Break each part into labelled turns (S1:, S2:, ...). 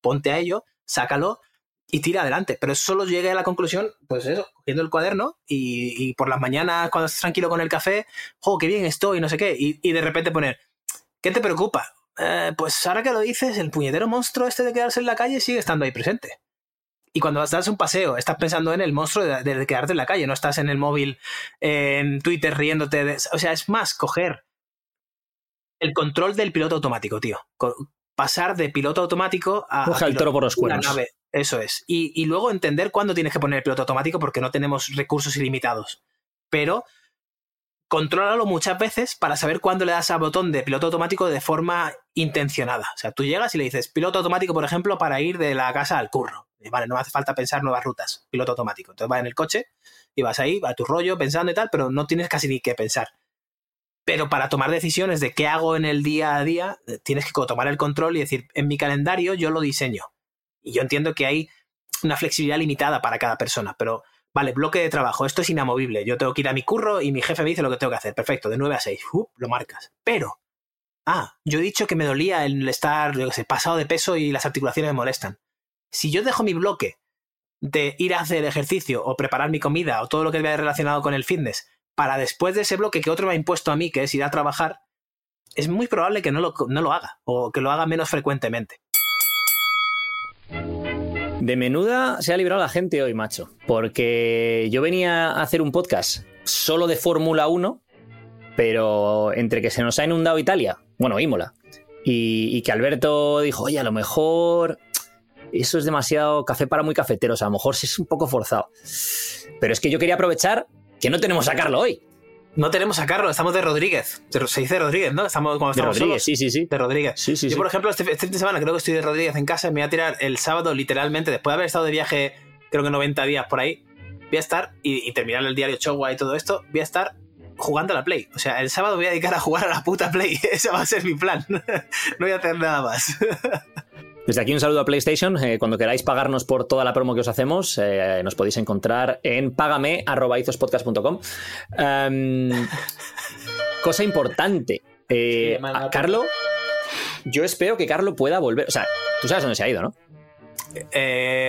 S1: ponte a ello, sácalo y tira adelante. Pero solo llegué a la conclusión, pues eso, cogiendo el cuaderno y, por las mañanas cuando estás tranquilo con el café, ¡oh, qué bien estoy! No sé qué. Y, de repente poner, ¿qué te preocupa? Eh, pues ahora que lo dices, el puñetero monstruo este de quedarse en la calle sigue estando ahí presente. Y cuando vas a darse un paseo, estás pensando en el monstruo de, quedarte en la calle, no estás en el móvil, en Twitter riéndote. o sea, es más, coger el control del piloto automático, tío. Pasar de piloto automático a.
S2: Coge el toro por los cuernos.
S1: Nave. Eso es. Y, luego entender cuándo tienes que poner el piloto automático porque no tenemos recursos ilimitados. Pero contrólalo muchas veces para saber cuándo le das al botón de piloto automático de forma intencionada. O sea, tú llegas y le dices piloto automático, por ejemplo, para ir de la casa al curro. vale, no hace falta pensar nuevas rutas, piloto automático. Entonces vas en el coche y vas ahí, a tu rollo, pensando y tal, pero no tienes casi ni que pensar. Pero para tomar decisiones de qué hago en el día a día, tienes que tomar el control y decir, en mi calendario yo lo diseño. Y yo entiendo que hay una flexibilidad limitada para cada persona, pero vale, bloque de trabajo, esto es inamovible, yo tengo que ir a mi curro y mi jefe me dice lo que tengo que hacer, perfecto, de 9 a 6, lo marcas. Pero, ah, yo he dicho que me dolía el estar, yo qué sé, pasado de peso y las articulaciones me molestan. Si yo dejo mi bloque de ir a hacer ejercicio o preparar mi comida o todo lo que vea relacionado con el fitness para después de ese bloque que otro me ha impuesto a mí, que es ir a trabajar, es muy probable que no lo, no lo haga o que lo haga menos frecuentemente.
S2: De menuda se ha librado la gente hoy, macho. Porque yo venía a hacer un podcast solo de Fórmula 1, pero entre que se nos ha inundado Italia, bueno, Imola, y, que Alberto dijo, oye, a lo mejor eso es demasiado café para muy cafeteros, a lo mejor es un poco forzado. Pero es que yo quería aprovechar que no tenemos a Carlos hoy.
S1: No tenemos a Carlos, estamos de Rodríguez. Se dice Rodríguez, ¿no? Estamos
S2: de Rodríguez, sí, sí, sí.
S1: De Rodríguez. Sí, sí, Yo, por ejemplo, este, este, fin de semana creo que estoy de Rodríguez en casa. Me voy a tirar el sábado, literalmente, después de haber estado de viaje, creo que 90 días por ahí. Voy a estar, y, terminar el diario Chogua y todo esto, voy a estar jugando a la Play. O sea, el sábado voy a dedicar a jugar a la puta Play. Ese va a ser mi plan. no voy a hacer nada más.
S2: Desde aquí un saludo a PlayStation. Eh, cuando queráis pagarnos por toda la promo que os hacemos, eh, nos podéis encontrar en pagame.izospodcast.com. Em, cosa importante. Eh, Carlo, yo espero que Carlo pueda volver. O sea, tú sabes dónde se ha ido, ¿no?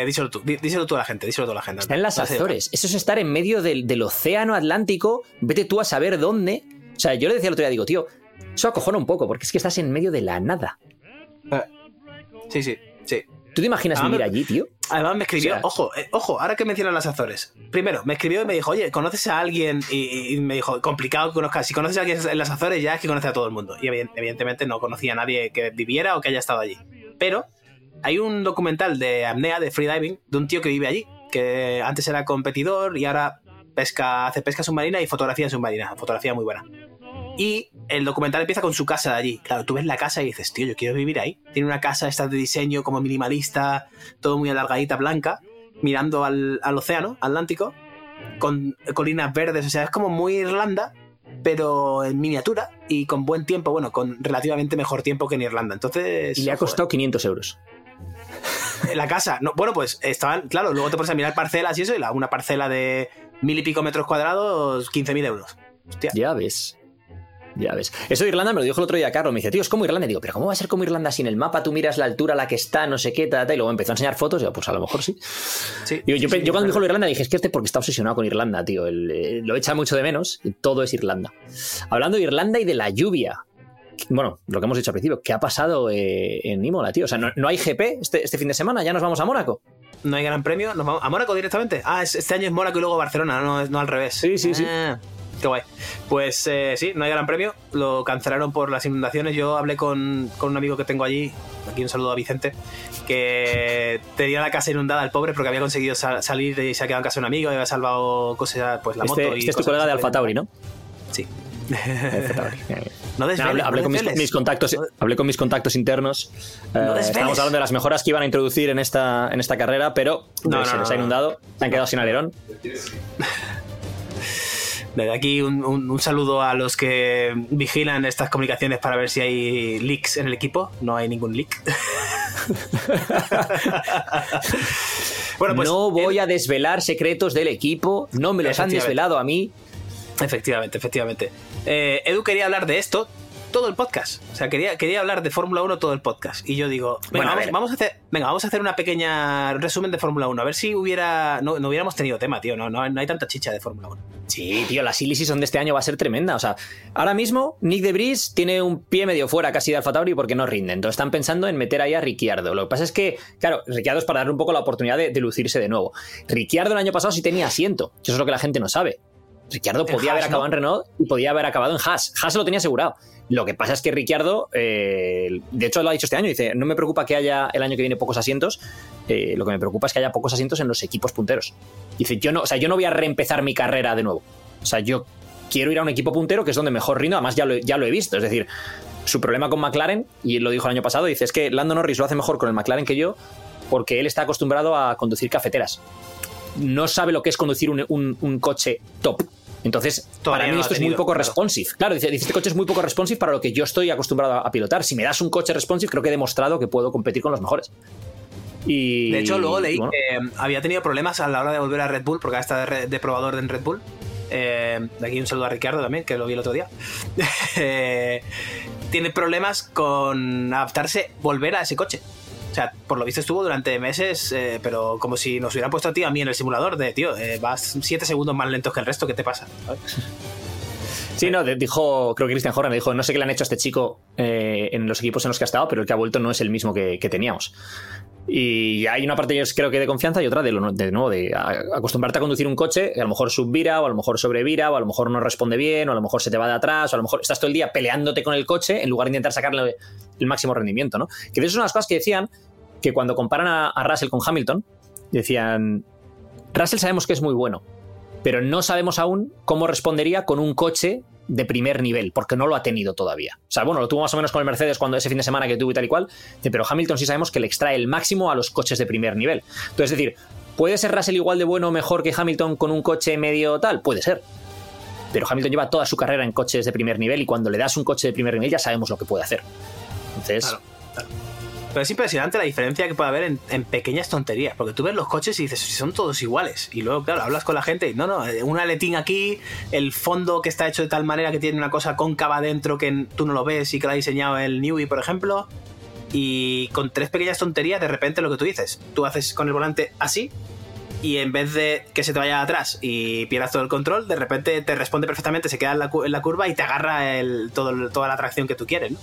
S1: díselo tú, díselo tú a la gente, díselo tú a la gente.
S2: Está en las Azores. Eso es estar en medio del, océano Atlántico. Vete tú a saber dónde. O sea, yo le decía el otro día, digo, tío, eso acojona un poco, porque es que estás en medio de la nada.
S1: Sí, sí, sí.
S2: ¿Tú te imaginas vivir allí, tío?
S1: Además me escribió, ojo, eh, ojo, ahora que mencionan las Azores. Primero, me escribió y me dijo, oye, ¿conoces a alguien? Y, me dijo, complicado que conozcas. Si conoces a alguien en las Azores, ya es que conoce a todo el mundo. Y evidentemente no conocía a nadie que viviera o que haya estado allí. Pero hay un documental de apnea, de freediving, de un tío que vive allí, que antes era competidor y ahora pesca, hace pesca submarina y fotografía submarina. Fotografía muy buena. Y el documental empieza con su casa de allí. Claro, tú ves la casa y dices, tío, yo quiero vivir ahí. Tiene una casa esta de diseño como minimalista, todo muy alargadita, blanca, mirando al, océano Atlántico, con colinas verdes, o sea, es como muy Irlanda, pero en miniatura y con buen tiempo, bueno, con relativamente mejor tiempo que en Irlanda. Entonces.
S2: Y le ha costado 500 euros.
S1: La casa, no, bueno, pues estaban, claro, luego te pones a mirar parcelas y eso, y la, una parcela de mil y pico metros cuadrados, 15.000 euros. Hostia.
S2: Ya ves. Ya ves. Eso de Irlanda me lo dijo el otro día Carlos. Me dice, tío, es como Irlanda. Y digo, pero ¿cómo va a ser como Irlanda sin el mapa? Tú miras la altura a la que está, no sé qué, tal, Y luego empezó a enseñar fotos. Y yo, pues a lo mejor sí.
S1: sí
S2: yo, yo, cuando me dijo lo de Irlanda dije, es que este porque está obsesionado con Irlanda, tío. Eh, lo echa mucho de menos. Y todo es Irlanda. Hablando de Irlanda y de la lluvia. Bueno, lo que hemos dicho al principio, ¿qué ha pasado eh, en Imola, tío? O sea, ¿no, hay GP este, este, fin de semana? ¿Ya nos vamos a Mónaco?
S1: ¿No hay gran premio? ¿Nos vamos a Mónaco directamente? Ah, este año es Mónaco y luego Barcelona, no, no al revés.
S2: Sí, sí, sí.
S1: Ah. Qué guay. Pues eh, sí, no hay gran premio. Lo cancelaron por las inundaciones. Yo hablé con, un amigo que tengo allí. Aquí un saludo a Vicente. Que tenía la casa inundada, el pobre, porque había conseguido salir y se ha quedado en casa de un amigo. Y había salvado cosas, pues la
S2: este,
S1: moto.
S2: Y este es tu colega de Alfa Tauri, ¿no?
S1: Sí.
S2: no hablé, con mis, contactos, hablé con mis contactos internos. Eh, estamos hablando de las mejoras que iban a introducir en esta, en esta carrera, pero se les ha inundado, se han quedado sin alerón.
S1: Desde aquí un, saludo a los que vigilan estas comunicaciones para ver si hay leaks en el equipo. No hay ningún leak.
S2: bueno, pues, no voy a desvelar secretos del equipo. No me los han desvelado a mí.
S1: Efectivamente, efectivamente. Eh, Edu quería hablar de esto. Todo el podcast. O sea, quería, quería hablar de Fórmula 1 todo el podcast. Y yo digo, venga, vamos, a hacer, venga, vamos a hacer una pequeña resumen de Fórmula 1. A ver si hubiera. No, hubiéramos tenido tema, tío. No, no, hay tanta chicha de Fórmula 1.
S2: Sí, tío, la silly season de este año va a ser tremenda. O sea, ahora mismo Nick de Bris tiene un pie medio fuera casi de Alfa Tauri porque no rinde. Entonces están pensando en meter ahí a Ricciardo. Lo que pasa es que, claro, Ricciardo es para darle un poco la oportunidad de, de lucirse de nuevo. Ricciardo el año pasado sí tenía asiento. Eso es lo que la gente no sabe. Ricciardo podía haber acabado en Renault y podía haber acabado en Haas. Haas lo tenía asegurado. Lo que pasa es que Ricciardo, eh, de hecho lo ha dicho este año, dice, no me preocupa que haya el año que viene pocos asientos, eh, lo que me preocupa es que haya pocos asientos en los equipos punteros. Dice, yo no, o sea, yo no voy a reempezar mi carrera de nuevo. O sea, yo quiero ir a un equipo puntero que es donde mejor rindo, además ya lo, ya lo he visto. Es decir, su problema con McLaren, y él lo dijo el año pasado, dice, es que Lando Norris lo hace mejor con el McLaren que yo porque él está acostumbrado a conducir cafeteras. No sabe lo que es conducir un coche top. Entonces, para mí esto es muy poco responsive. Claro, dice, este coche es muy poco responsive para lo que yo estoy acostumbrado a, pilotar. Si me das un coche responsive, creo que he demostrado que puedo competir con los mejores. Y,
S1: de hecho, luego leí que eh, había tenido problemas a la hora de volver a Red Bull, porque ahora está de, probador en Red Bull. Eh, de aquí un saludo a Ricardo también, que lo vi el otro día. Eh, tiene problemas con adaptarse, volver a ese coche. O sea, por lo visto estuvo durante meses, eh, pero como si nos hubieran puesto a ti a mí en el simulador de, tío, eh, vas 7 segundos más lentos que el resto, ¿qué te pasa?
S2: Sí, no, dijo, creo que Christian Horner dijo, no sé qué le han hecho a este chico eh, en los equipos en los que ha estado, pero el que ha vuelto no es el mismo que, teníamos. Y hay una parte, yo creo que de confianza y otra de, de nuevo, de acostumbrarte a conducir un coche, que a lo mejor subvira, o a lo mejor sobrevira, o a lo mejor no responde bien, o a lo mejor se te va de atrás, o a lo mejor estás todo el día peleándote con el coche en lugar de intentar sacarle el máximo rendimiento, ¿no? Que de eso son las cosas que decían que cuando comparan a, Russell con Hamilton, decían, Russell sabemos que es muy bueno, pero no sabemos aún cómo respondería con un coche de primer nivel, porque no lo ha tenido todavía. O sea, bueno, lo tuvo más o menos con el Mercedes cuando ese fin de semana que tuvo y tal y cual, pero Hamilton sí sabemos que le extrae el máximo a los coches de primer nivel. Entonces, es decir, ¿puede ser Russell igual de bueno o mejor que Hamilton con un coche medio tal? Puede ser. Pero Hamilton lleva toda su carrera en coches de primer nivel y cuando le das un coche de primer nivel ya sabemos lo que puede hacer. Entonces,
S1: pero es impresionante la diferencia que puede haber en, pequeñas tonterías. Porque tú ves los coches y dices, son todos iguales. Y luego, claro, hablas con la gente y no, no, eh, un aletín aquí, el fondo que está hecho de tal manera que tiene una cosa cóncava dentro que tú no lo ves y que lo ha diseñado el Newey, por ejemplo. Y con tres pequeñas tonterías, de repente lo que tú dices, tú haces con el volante así y en vez de que se te vaya atrás y pierdas todo el control, de repente te responde perfectamente, se queda en la, curva y te agarra el, todo, toda la tracción que tú quieres, ¿no?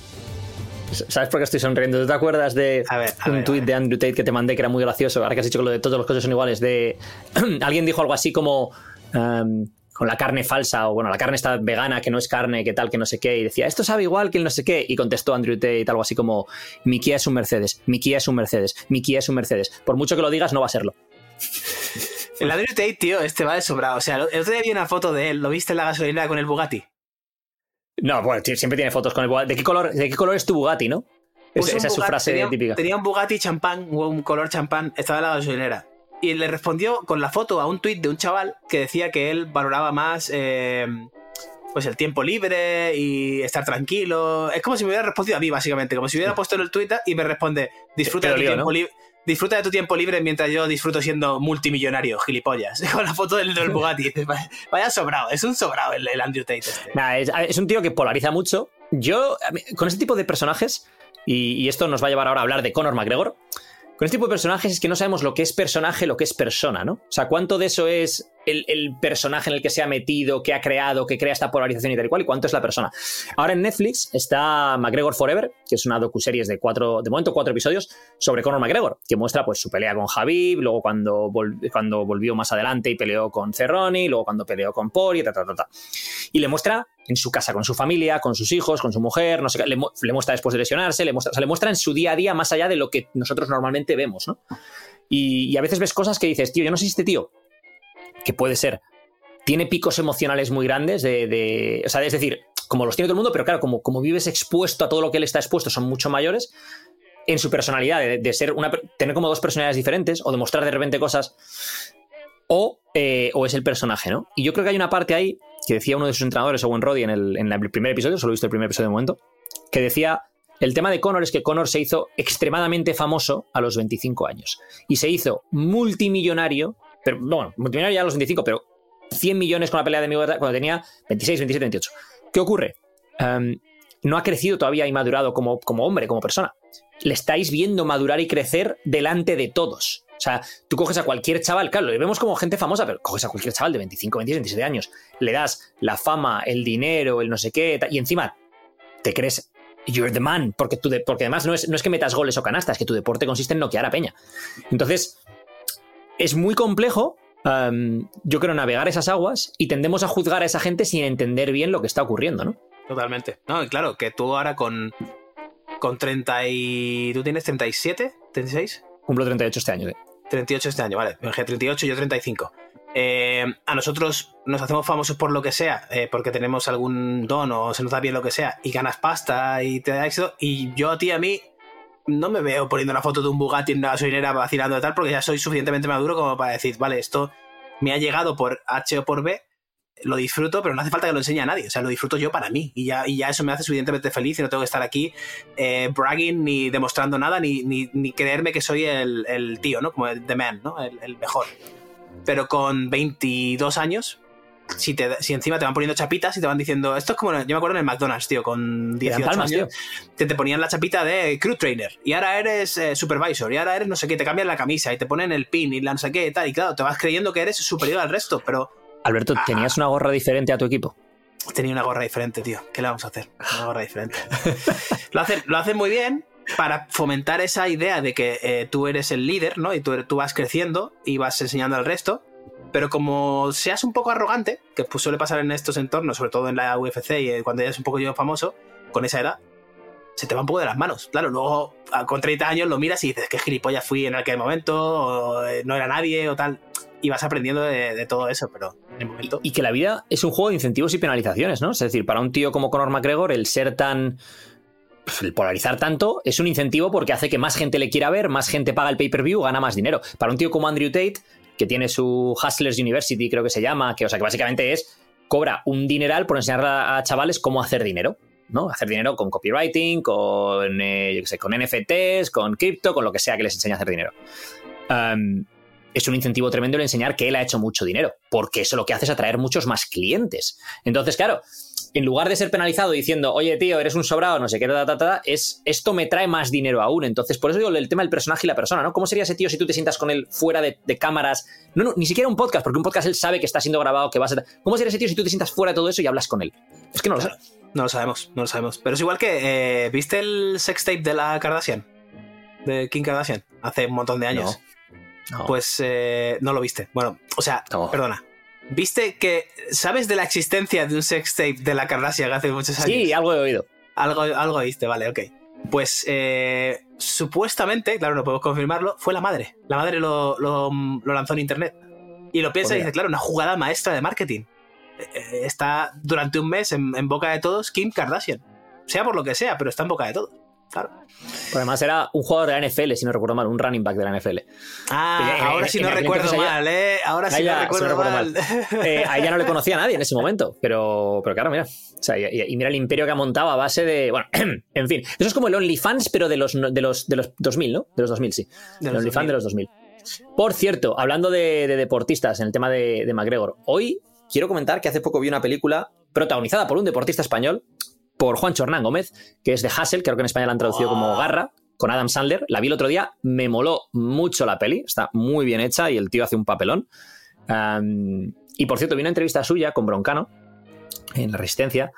S2: ¿Sabes por qué estoy sonriendo? ¿Tú te acuerdas de un tuit de Andrew Tate que te mandé que era muy gracioso? Ahora que has dicho que lo de todos los coches son iguales. De alguien dijo algo así como em, con la carne falsa o bueno, la carne está vegana que no es carne, que tal, que no sé qué. Y decía, esto sabe igual que el no sé qué. Y contestó Andrew Tate algo así como, mi Kia es un Mercedes, mi Kia es un Mercedes, mi Kia es un Mercedes. Por mucho que lo digas, no va a serlo.
S1: El Andrew Tate, tío, este va de sobrado. O sea, el otro día vi una foto de él, ¿lo viste en la gasolina con el Bugatti?
S2: No, bueno, siempre tiene fotos con el Bugatti. ¿De qué color, de qué color es tu Bugatti, no?
S1: Pues esa es su frase típica. Tenía un Bugatti champán, un color champán, estaba en la gasolinera. Y le respondió con la foto a un tuit de un chaval que decía que él valoraba más eh, pues el tiempo libre y estar tranquilo. Es como si me hubiera respondido a mí, básicamente. Como si hubiera puesto en el tuit y me responde, disfruta de tu tiempo libre disfruta de tu tiempo libre mientras yo disfruto siendo multimillonario, gilipollas. Con la foto del, del Bugatti. Vaya sobrado, es un sobrado el, Andrew Tate. Este.
S2: es, un tío que polariza mucho. Yo, con este tipo de personajes, y, esto nos va a llevar ahora a hablar de Conor McGregor, con este tipo de personajes es que no sabemos lo que es personaje, lo que es persona, ¿no? O sea, cuánto de eso es el, personaje en el que se ha metido, que ha creado, que crea esta polarización y tal y cual, y cuánto es la persona. Ahora en Netflix está McGregor Forever, que es una docuseries de cuatro, de momento cuatro episodios, sobre Conor McGregor, que muestra pues su pelea con Javib, luego cuando, cuando volvió más adelante y peleó con Cerrone, luego cuando peleó con Pori, ta, ta. Y le muestra en su casa con su familia, con sus hijos, con su mujer, no sé, le, le muestra después de lesionarse, le muestra, o sea, le muestra en su día a día más allá de lo que nosotros normalmente vemos, ¿no? Y, y, a veces ves cosas que dices, tío, yo no sé si este tío que puede ser, tiene picos emocionales muy grandes, de, o sea, es decir, como los tiene todo el mundo, pero claro, como, como vives expuesto a todo lo que él está expuesto, son mucho mayores en su personalidad, de, ser una, tener como dos personalidades diferentes o demostrar de repente cosas, o, eh, o, es el personaje, ¿no? Y yo creo que hay una parte ahí que decía uno de sus entrenadores, Owen Roddy, en el, en el primer episodio, solo he visto el primer episodio de momento, que decía el tema de Conor es que Conor se hizo extremadamente famoso a los 25 años y se hizo multimillonario pero bueno, multimillonario ya a los 25, pero 100 millones con la pelea de mi cuando tenía 26, 27, 28. ¿Qué ocurre? Em, no ha crecido todavía y madurado como, como hombre, como persona. Le estáis viendo madurar y crecer delante de todos. O sea, tú coges a cualquier chaval, claro, le vemos como gente famosa, pero coges a cualquier chaval de 25, 26, 27 años, le das la fama, el dinero, el no sé qué, y encima te crees you're the man, porque, tú porque además no es, no es que metas goles o canastas, es que tu deporte consiste en noquear a peña. Entonces, es muy complejo, yo creo, navegar esas aguas y tendemos a juzgar a esa gente sin entender bien lo que está ocurriendo, ¿no?
S1: Totalmente. No, y claro, que tú ahora con, con 30 y... ¿Tú tienes 37? ¿36?
S2: Cumplo 38 este año.
S1: 38 este año, vale. 38 y yo 35. Eh, a nosotros nos hacemos famosos por lo que sea, eh, porque tenemos algún don o se nos da bien lo que sea, y ganas pasta y te da éxito. Y yo a ti, a mí, no me veo poniendo una foto de un Bugatti en una gasolinera vacilando de tal, porque ya soy suficientemente maduro como para decir, vale, esto me ha llegado por H o por B, lo disfruto, pero no hace falta que lo enseñe a nadie. O sea, lo disfruto yo para mí. Y ya, y ya eso me hace suficientemente feliz y no tengo que estar aquí eh, bragging ni demostrando nada, ni, ni, creerme que soy el, tío, ¿no? Como el the man, ¿no? El, mejor. Pero con 22 años, si, te, si encima te van poniendo chapitas y te van diciendo, esto es como, yo me acuerdo en el McDonald's, tío, con 18 años, Te, te, ponían la chapita de crew trainer y ahora eres eh, supervisor y ahora eres no sé qué, te cambian la camisa y te ponen el pin y la no sé qué y tal, y claro, te vas creyendo que eres superior al resto, pero
S2: Alberto, ah. ¿tenías una gorra diferente a tu equipo?
S1: Tenía una gorra diferente, tío. ¿Qué le vamos a hacer? Una gorra diferente. lo hacen lo hace muy bien para fomentar esa idea de que eh, tú eres el líder, ¿no? Y tú, tú vas creciendo y vas enseñando al resto. Pero como seas un poco arrogante, que pues suele pasar en estos entornos, sobre todo en la UFC y eh, cuando ya es un poco yo famoso, con esa edad, se te va un poco de las manos. Claro, luego con 30 años lo miras y dices, qué gilipollas fui en aquel momento, o eh, no era nadie, o tal y vas aprendiendo de, todo eso, pero en el momento.
S2: Y que la vida es un juego de incentivos y penalizaciones, ¿no? Es decir, para un tío como Conor McGregor, el ser tan. Pues, el polarizar tanto es un incentivo porque hace que más gente le quiera ver, más gente paga el pay-per-view, gana más dinero. Para un tío como Andrew Tate, que tiene su Hustlers University, creo que se llama, que, o sea, que básicamente es. cobra un dineral por enseñar a, chavales cómo hacer dinero. ¿no? Hacer dinero con copywriting, con, eh, yo qué sé, con NFTs, con cripto, con lo que sea que les enseñe a hacer dinero es un incentivo tremendo el enseñar que él ha hecho mucho dinero, porque eso lo que hace es atraer muchos más clientes. Entonces, claro, en lugar de ser penalizado diciendo, oye, tío, eres un sobrado, no sé qué, es esto me trae más dinero aún. Entonces, por eso digo el tema del personaje y la persona, ¿no? ¿Cómo sería ese tío si tú te sientas con él fuera de, cámaras? No, no, ni siquiera un podcast, porque un podcast él sabe que está siendo grabado, que va a ser. ¿Cómo sería ese tío si tú te sientas fuera de todo eso y hablas con él? Es que no lo sé.
S1: No lo sabemos, no lo sabemos. Pero es igual que, eh, ¿viste el sex tape de la Kardashian? De Kim Kardashian, hace un montón de años. Pues eh, no lo viste. Bueno, o sea, perdona. ¿Viste que sabes de la existencia de un sextape de la Kardashian hace muchos años?
S2: Sí, algo he oído.
S1: Algo, algo oíste, vale, ok. Pues eh, supuestamente, claro, no puedo confirmarlo, fue la madre. La madre lo, lanzó en internet. Y lo piensa y dice, claro, una jugada maestra de marketing. Eh, está durante un mes en, en boca de todos Kim Kardashian. Sea por lo que sea, pero está en boca de todos. Claro.
S2: además era un jugador de la NFL, si no recuerdo mal, un running back de la NFL.
S1: Ah, ahora sí no recuerdo mal, ¿eh? Ahora sí no recuerdo, mal.
S2: Eh, a ella no le conocía a nadie en ese momento, pero, pero claro, mira. O sea, y, mira el imperio que ha montado a base de. Bueno, en fin. Eso es como el OnlyFans, pero de los, de los, de los 2000, ¿no? De los 2000, sí. el OnlyFans de los 2000. Por cierto, hablando de, deportistas en el tema de, de McGregor, hoy quiero comentar que hace poco vi una película protagonizada por un deportista español por Juan Hernán Gómez, que es de Hassel, creo que en España la han traducido como ah. Garra, con Adam Sandler. La vi el otro día, me moló mucho la peli, está muy bien hecha y el tío hace un papelón. y por cierto, vi una entrevista suya con Broncano en La Resistencia,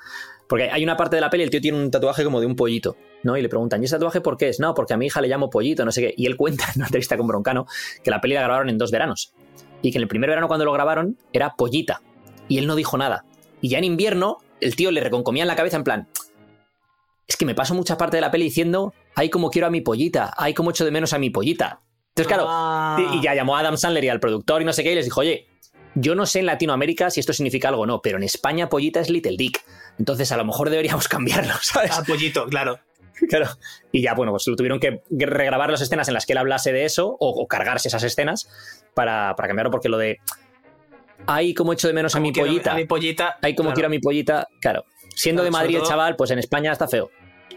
S2: porque hay una parte de la peli, el tío tiene un tatuaje como de un pollito, ¿no? Y le preguntan, ¿y ese tatuaje por qué es? No, porque a mi hija le llamo pollito, no sé qué. Y él cuenta en una entrevista con Broncano que la peli la grabaron en dos veranos. Y que en el primer verano cuando lo grabaron era pollita. Y él no dijo nada. Y ya en invierno el tío le reconcomía en la cabeza en plan, es que me paso mucha parte de la peli diciendo, ay, como quiero a mi pollita, ay, como echo de menos a mi pollita. Entonces, claro, y ya llamó a Adam Sandler y al productor y no sé qué, y les dijo, oye, yo no sé en Latinoamérica si esto significa algo o no, pero en España pollita es Little Dick. Entonces, a lo mejor deberíamos cambiarlo, ¿sabes?
S1: A pollito, claro.
S2: Claro. Y ya, bueno, pues lo tuvieron que regrabar las escenas en las que él hablase de eso o, cargarse esas escenas para, para cambiarlo, porque lo de Ay, como echo de menos a mi pollita.
S1: A mi pollita.
S2: Ay, como quiero a mi pollita. Claro. Siendo de Madrid el chaval, pues en España está feo.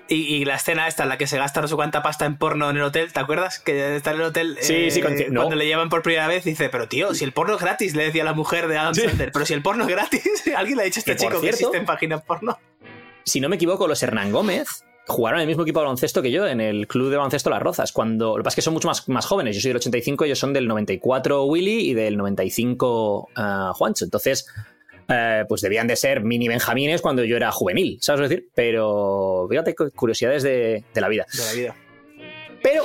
S1: Y, la escena esta en la que se gasta no sé cuánta pasta en porno en el hotel, ¿te acuerdas? Que está en el hotel.
S2: Sí, sí,
S1: eh, cuando le llevan por primera vez, dice, pero tío, si el porno es gratis, le decía la mujer de Adam Sandler, pero si el porno es gratis, ¿alguien le ha dicho a este chico que existen páginas porno?
S2: si no me equivoco, los Hernán Gómez jugaron en el mismo equipo de baloncesto que yo en el club de baloncesto Las Rozas. Cuando, lo que pasa es que son mucho más, más jóvenes. Yo soy del 85, ellos son del 94 Willy y del 95 uh, Juancho. Entonces, eh, pues debían de ser mini benjamines cuando yo era juvenil, ¿sabes decir? Pero fíjate, curiosidades de, de la vida.
S1: De la vida.
S2: Pero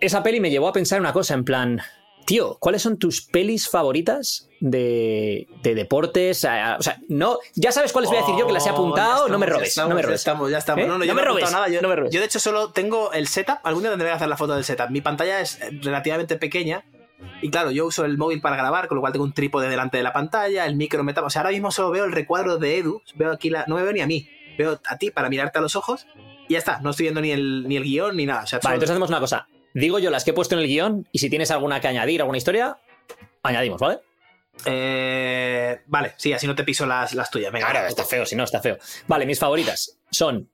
S2: esa peli me llevó a pensar una cosa, en plan, tío, ¿cuáles son tus pelis favoritas de, de deportes? O sea, no, ya sabes cuáles voy a decir yo que las he apuntado,
S1: Oh,
S2: no me robes,
S1: estamos,
S2: no me robes.
S1: Ya estamos, ya estamos.
S2: ¿Eh?
S1: No, no, yo
S2: No me robes,
S1: apuntado Nada. Yo,
S2: no me robes.
S1: yo, de hecho, solo tengo el setup. Algún día tendré que hacer la foto del setup. Mi pantalla es relativamente pequeña. Y claro, yo uso el móvil para grabar, con lo cual tengo un trípode delante de la pantalla, el micro me tapa. O sea, ahora mismo solo veo el recuadro de Edu. Veo aquí la. No me veo ni a mí. Veo a ti para mirarte a los ojos. Y ya está. No estoy viendo ni el, ni el guion ni nada. O sea,
S2: Vale,
S1: solo-
S2: entonces hacemos una cosa. Digo yo las que he puesto en el guion y si tienes alguna que añadir, alguna historia, añadimos, ¿vale?
S1: Eh, vale, sí, así no te piso las, las tuyas. Venga,
S2: Claro, está feo, si no, está feo. Vale, mis favoritas son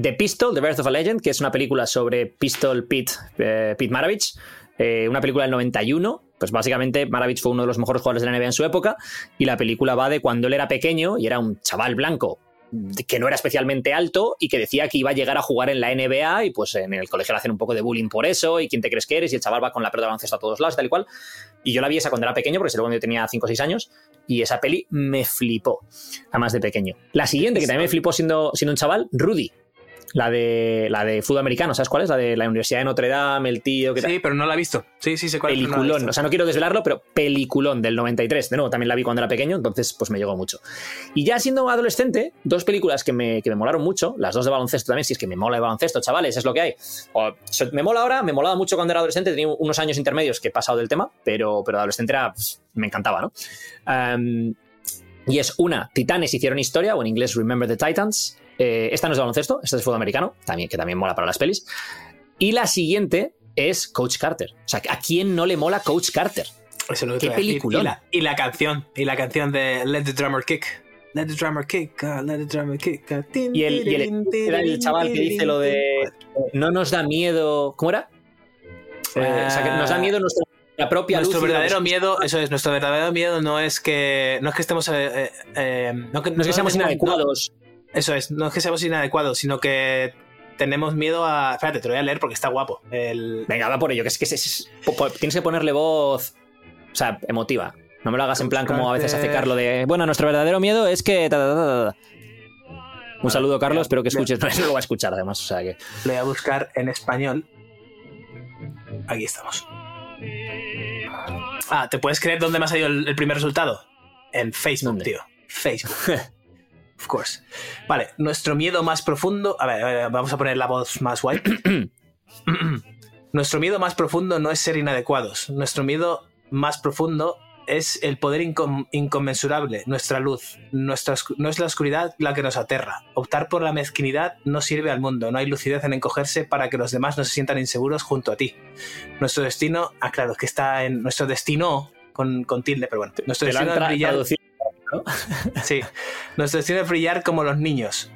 S2: The Pistol, The Birth of a Legend, que es una película sobre Pistol Pete, eh, Pete Maravich, eh, una película del 91. Pues básicamente Maravich fue uno de los mejores jugadores de la NBA en su época y la película va de cuando él era pequeño y era un chaval blanco que no era especialmente alto y que decía que iba a llegar a jugar en la NBA y pues en el colegio le hacen un poco de bullying por eso y quién te crees que eres y el chaval va con la pelota de baloncesto a todos lados tal y cual. Y yo la vi esa cuando era pequeño porque se cuando yo tenía 5 o 6 años y esa peli me flipó además de pequeño. La siguiente que también me flipó siendo, siendo un chaval Rudy la de la de fútbol americano ¿sabes cuál es? la de la Universidad de Notre Dame el tío que tal
S1: Sí, pero no la he visto. Sí, sí, sé cuál no
S2: peliculón.
S1: visto.
S2: o sea, no quiero desvelarlo, pero peliculón del 93. De nuevo, también la vi cuando era pequeño, entonces pues me llegó mucho. Y ya siendo adolescente, dos películas que me, que me molaron mucho, las dos de baloncesto también, si es que me mola el baloncesto, chavales, es lo que hay. O, me mola ahora, me molaba mucho cuando era adolescente, tenía unos años intermedios que he pasado del tema, pero, pero de adolescente era, pues, me encantaba, ¿no? Um, y es una, Titanes hicieron historia, o en inglés Remember the Titans. Eh, esta no es de baloncesto, esta es de fútbol americano, también, que también mola para las pelis. Y la siguiente es Coach Carter. O sea, ¿a quién no le mola Coach Carter?
S1: Eso es lo que
S2: Qué
S1: te iba a decir.
S2: peliculón.
S1: Y la, y la canción, y la canción de Let the Drummer Kick. Let the drummer kick, ah, let the drummer kick. tin,
S2: Y el, y el, era el chaval que dice lo de no nos da miedo. ¿Cómo era? Eh, o sea, que nos da miedo nuestra, propia
S1: Nuestro
S2: luz.
S1: verdadero miedo, eso es, nuestro verdadero miedo no es que no es que estemos eh, eh, eh, no, que,
S2: No es que seamos inadecuados.
S1: no- eso es, no es que seamos inadecuados, sino que tenemos miedo a. Espérate, te lo voy a leer porque está guapo. El,
S2: Venga, va por ello, que es que es- tienes que ponerle voz. O sea, emotiva. No me lo hagas en plan como a veces hace Carlos de. Bueno, nuestro verdadero miedo es que. ta, ta, ta, ta, ta". Un saludo, Carlos, espero que escuches. No lo va a escuchar, además. O sea que.
S1: lo voy a buscar en español. Aquí estamos. Ah, ¿te puedes creer dónde me ha salido el, el primer resultado? En Facebook,
S2: ¿Dónde?
S1: tío. Facebook. of course. Vale, nuestro miedo más profundo. A ver, a ver, vamos a poner la voz más guay. nuestro miedo más profundo no es ser inadecuados. Nuestro miedo más profundo es el poder inconmensurable, nuestra luz. Nuestra, no es la oscuridad la que nos aterra. Optar por la mezquinidad no sirve al mundo. No hay lucidez en encogerse para que los demás no se sientan inseguros junto a ti. Nuestro destino, ah, claro, que está en nuestro destino con, con tilde, pero bueno. Nuestro
S2: Te lo han
S1: destino es brillar.
S2: traducido.
S1: Sí. Nuestro destino es brillar como los niños.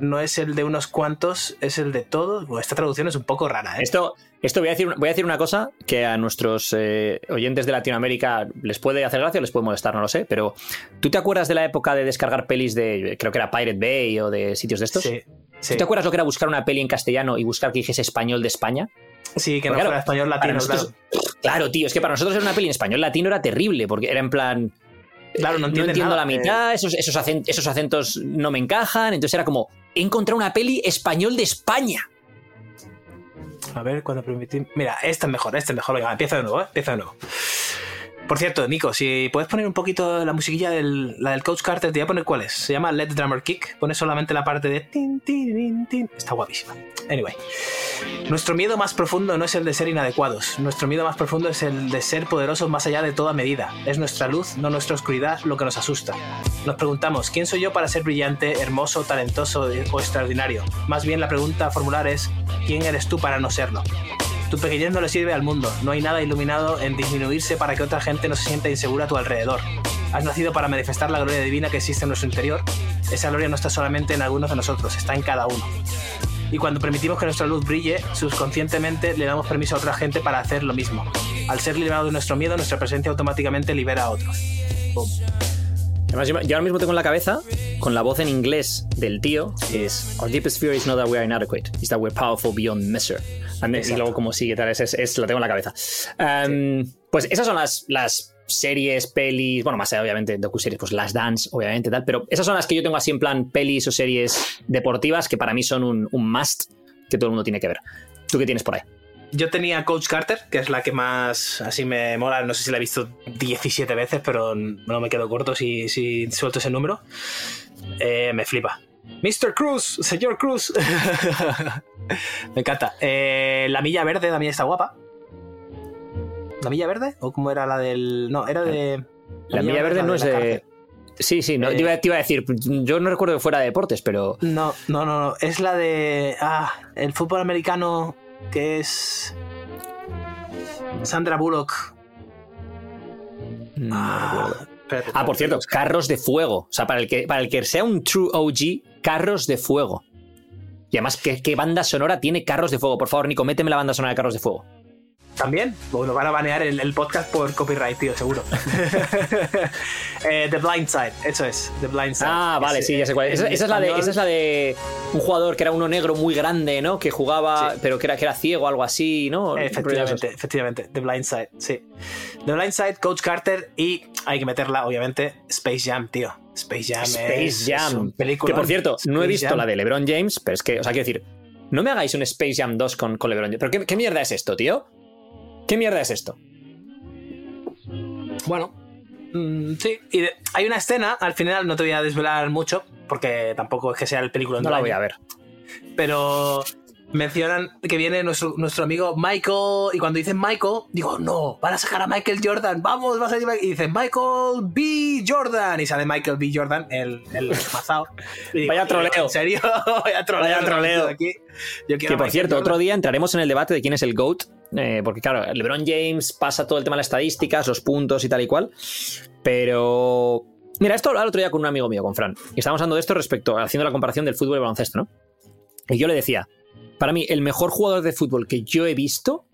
S1: No es el de unos cuantos, es el de todos. Bueno, esta traducción es un poco rara, ¿eh?
S2: Esto, esto voy, a decir, voy a decir una cosa que a nuestros eh, oyentes de Latinoamérica les puede hacer gracia o les puede molestar, no lo sé, pero ¿tú te acuerdas de la época de descargar pelis de, creo que era Pirate Bay o de sitios de estos?
S1: Sí, sí.
S2: ¿Tú te acuerdas lo que era buscar una peli en castellano y buscar que dijese español de España?
S1: Sí, que no fuera
S2: claro,
S1: español latino,
S2: nosotros-
S1: claro.
S2: claro, tío, es que para nosotros era una peli en español latino era terrible, porque era en plan...
S1: Claro, no
S2: no
S1: entienden
S2: entiendo
S1: nada,
S2: la
S1: eh.
S2: mitad, esos, esos, acen- esos acentos no me encajan, entonces era como, he encontrado una peli español de España.
S1: A ver, cuando permití. Mira, este es mejor, este es mejor. Venga, empieza de nuevo, ¿eh? Empieza de nuevo. Por cierto, Nico, si puedes poner un poquito la musiquilla del, la del Coach Carter, te voy a poner cuál es. Se llama Let the Drummer Kick. Pone solamente la parte de. tin, tin, tin. Está guapísima. Anyway. Nuestro miedo más profundo no es el de ser inadecuados. Nuestro miedo más profundo es el de ser poderosos más allá de toda medida. Es nuestra luz, no nuestra oscuridad, lo que nos asusta. Nos preguntamos, ¿quién soy yo para ser brillante, hermoso, talentoso o extraordinario? Más bien la pregunta a formular es, ¿quién eres tú para no serlo? Tu pequeñez no le sirve al mundo. No hay nada iluminado en disminuirse para que otra gente no se sienta insegura a tu alrededor. Has nacido para manifestar la gloria divina que existe en nuestro interior. Esa gloria no está solamente en algunos de nosotros, está en cada uno. Y cuando permitimos que nuestra luz brille, subconscientemente le damos permiso a otra gente para hacer lo mismo. Al ser liberado de nuestro miedo, nuestra presencia automáticamente libera a otros. Boom.
S2: Además, yo, ahora mismo tengo en la cabeza, con la voz en inglés del tío, es Our deepest fear is not that we are inadequate, it's that we're powerful beyond measure. And- Y luego como sigue, tal, es, es, es- lo tengo en la cabeza. Um, Pues esas son las, las series, pelis, bueno, más allá, obviamente, docuseries, pues las dance, obviamente, tal, pero esas son las que yo tengo así en plan pelis o series deportivas que para mí son un, un must que todo el mundo tiene que ver. ¿Tú qué tienes por ahí?
S1: Yo tenía Coach Carter, que es la que más así me mola. No sé si la he visto 17 veces, pero no me quedo corto si, si suelto ese número. Eh, me flipa. Mr. Cruz, señor Cruz. me encanta. Eh, la milla verde también está guapa. ¿La milla verde? ¿O cómo era la del.? No, era de.
S2: La milla verde no es de... Sí, sí, no,
S1: Eh,
S2: te, iba, te iba a decir, yo no recuerdo que fuera de deportes, pero...
S1: No, no, no, no. Es la de. Ah, el fútbol americano que es. Sandra Bullock.
S2: no
S1: Ah,
S2: recuerdo.
S1: espérate,
S2: Ah, por cierto, carros de fuego. O sea, para el que, para el que sea un true OG, carros de fuego. Y además, ¿qué, banda sonora tiene carros de fuego? Por favor, Nico, méteme la banda sonora de carros de fuego.
S1: ¿También? Bueno, van a banear el, el podcast por copyright, tío, seguro. Eh, The Blind Side, eso es. The Blind Side.
S2: Ah, vale, sí, ya sé cuál. es. Esa, esa es la de, esa es la de un jugador que era uno negro muy grande, ¿no? Que jugaba,
S1: Sí.
S2: pero que era, que era ciego o algo así, ¿no?
S1: Efectivamente, efectivamente. The Blind Side, sí. The Blind Side, Coach Carter y hay que meterla, obviamente, Space Jam, tío. Space Jam
S2: Space
S1: es,
S2: Jam.
S1: es.
S2: Que por cierto, no he visto
S1: Jam.
S2: la de LeBron James, pero es que, o sea, quiero decir, no me hagáis un Space Jam 2 con, con LeBron James. ¿Pero qué, qué mierda es esto, tío? ¿Qué mierda es esto?
S1: Bueno, mm, sí. Y de- hay una escena, al final no te voy a desvelar mucho, porque tampoco es que sea el película
S2: No la voy a ver.
S1: pero mencionan que viene nuestro, nuestro amigo Michael y cuando dicen Michael digo no van a sacar a Michael Jordan vamos va a salir Michael", y dicen Michael B Jordan y sale Michael B Jordan el, el digo,
S2: Vaya troleo.
S1: en serio vaya troleo
S2: Vaya troleo.
S1: aquí. Yo
S2: Que por
S1: Michael
S2: cierto,
S1: Jordan.
S2: otro día entraremos en el debate de quién es el GOAT, eh, porque claro, LeBron James pasa todo el tema de las estadísticas, los puntos y tal y cual, pero... Mira, esto hablaba el otro día con un amigo mío, con Fran, y estábamos hablando de esto respecto, haciendo la comparación del fútbol y el baloncesto, ¿no? Y yo le decía, para mí, el mejor jugador de fútbol que yo he visto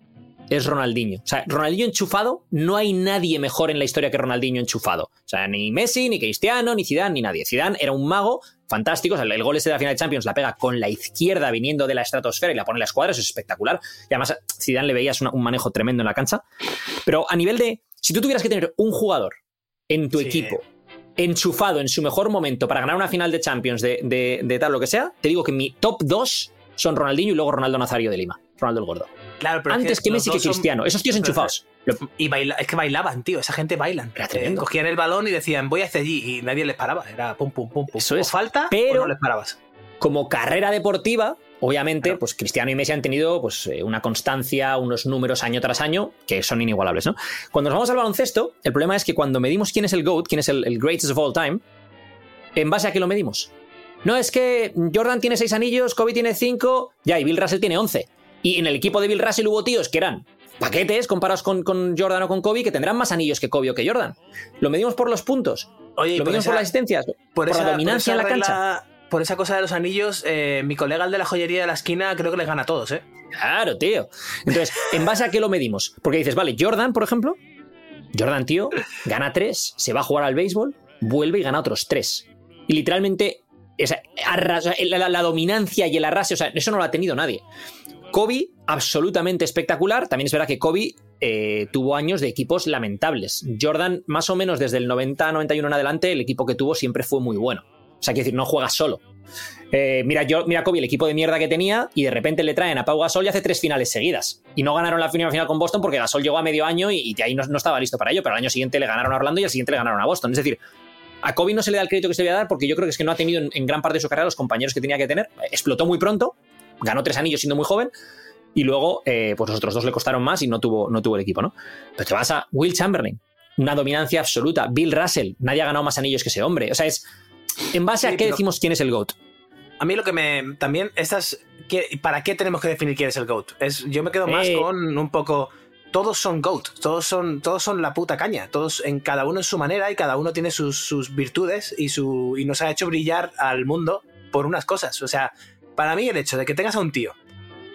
S2: es Ronaldinho. O sea, Ronaldinho enchufado, no hay nadie mejor en la historia que Ronaldinho enchufado. O sea, ni Messi, ni Cristiano, ni Zidane, ni nadie. Zidane era un mago fantástico. O sea, el gol ese de la final de Champions la pega con la izquierda viniendo de la estratosfera y la pone en la escuadra, eso es espectacular. Y además, Zidane le veías una- un manejo tremendo en la cancha. Pero a nivel de, si tú tuvieras que tener un jugador en tu
S1: Sí.
S2: equipo enchufado en su mejor momento para ganar una final de Champions de, de- de tal lo que sea, te digo que mi top 2 son Ronaldinho y luego Ronaldo Nazario de Lima. Ronaldo el Gordo.
S1: Claro, pero es
S2: Antes que, Messi que
S1: son-
S2: Cristiano. Esos tíos enchufados.
S1: Y baila, es que bailaban tío esa gente bailan
S2: Era tremendo.
S1: cogían el balón y decían voy hacia allí y nadie les paraba era pum pum pum pum
S2: Eso
S1: O
S2: es.
S1: falta
S2: Pero-
S1: o no les parabas
S2: como carrera deportiva, obviamente,
S1: Claro.
S2: pues Cristiano y Messi han tenido pues, eh, una constancia, unos números año tras año que son inigualables, ¿no? Cuando nos vamos al baloncesto, el problema es que cuando medimos quién es el GOAT, quién es el, el greatest of all time, ¿en base a qué lo medimos? No, es que Jordan tiene seis anillos, Kobe tiene cinco, ya, y Bill Russell tiene once. Y en el equipo de Bill Russell hubo tíos que eran paquetes comparados con, con Jordan o con Kobe que tendrán más anillos que Kobe o que Jordan. Lo medimos por los puntos,
S1: oye
S2: lo medimos
S1: esa-
S2: por las asistencias, por,
S1: esa-
S2: la dominancia en la cancha.
S1: Por esa cosa de los anillos, eh, mi colega el de la joyería de la esquina creo que les gana a todos, ¿eh?
S2: Claro, tío. Entonces, ¿en base a qué lo medimos? Porque dices, vale, Jordan, por ejemplo, Jordan, tío, gana tres, se va a jugar al béisbol, vuelve y gana otros tres. Y literalmente, la, dominancia y el arrase, o sea, eso no lo ha tenido nadie. Kobe, absolutamente espectacular. También es verdad que Kobe eh, tuvo años de equipos lamentables. Jordan, más o menos desde el 90-91 en adelante, el equipo que tuvo siempre fue muy bueno. O sea, quiero decir, no juega solo. Eh, mira, yo, mira Kobe, el equipo de mierda que tenía, y de repente le traen a Pau Gasol y hace tres finales seguidas. Y no ganaron la final, final con Boston porque Gasol llegó a medio año y, y de ahí no, no estaba listo para ello, pero al año siguiente le ganaron a Orlando y al siguiente le ganaron a Boston. Es decir, a Kobe no se le da el crédito que se le debe dar porque yo creo que es que no ha tenido en, en gran parte de su carrera los compañeros que tenía que tener. Explotó muy pronto, ganó tres anillos siendo muy joven, y luego eh, pues los otros dos le costaron más y no tuvo, no tuvo el equipo, ¿no? Pero te vas a Will Chamberlain, una dominancia absoluta. Bill Russell, nadie ha ganado más anillos que ese hombre. O sea, es. ¿En base a qué decimos quién es el GOAT?
S1: A mí lo que me. También, estas. ¿qué- ¿Para qué tenemos que definir quién es el GOAT? Es, yo me quedo más
S2: Eh.
S1: con un poco. Todos son GOAT, todos son, todos son la puta caña, todos en cada uno en su manera y cada uno tiene sus, sus virtudes y, su, y nos ha hecho brillar al mundo por unas cosas. O sea, para mí el hecho de que tengas a un tío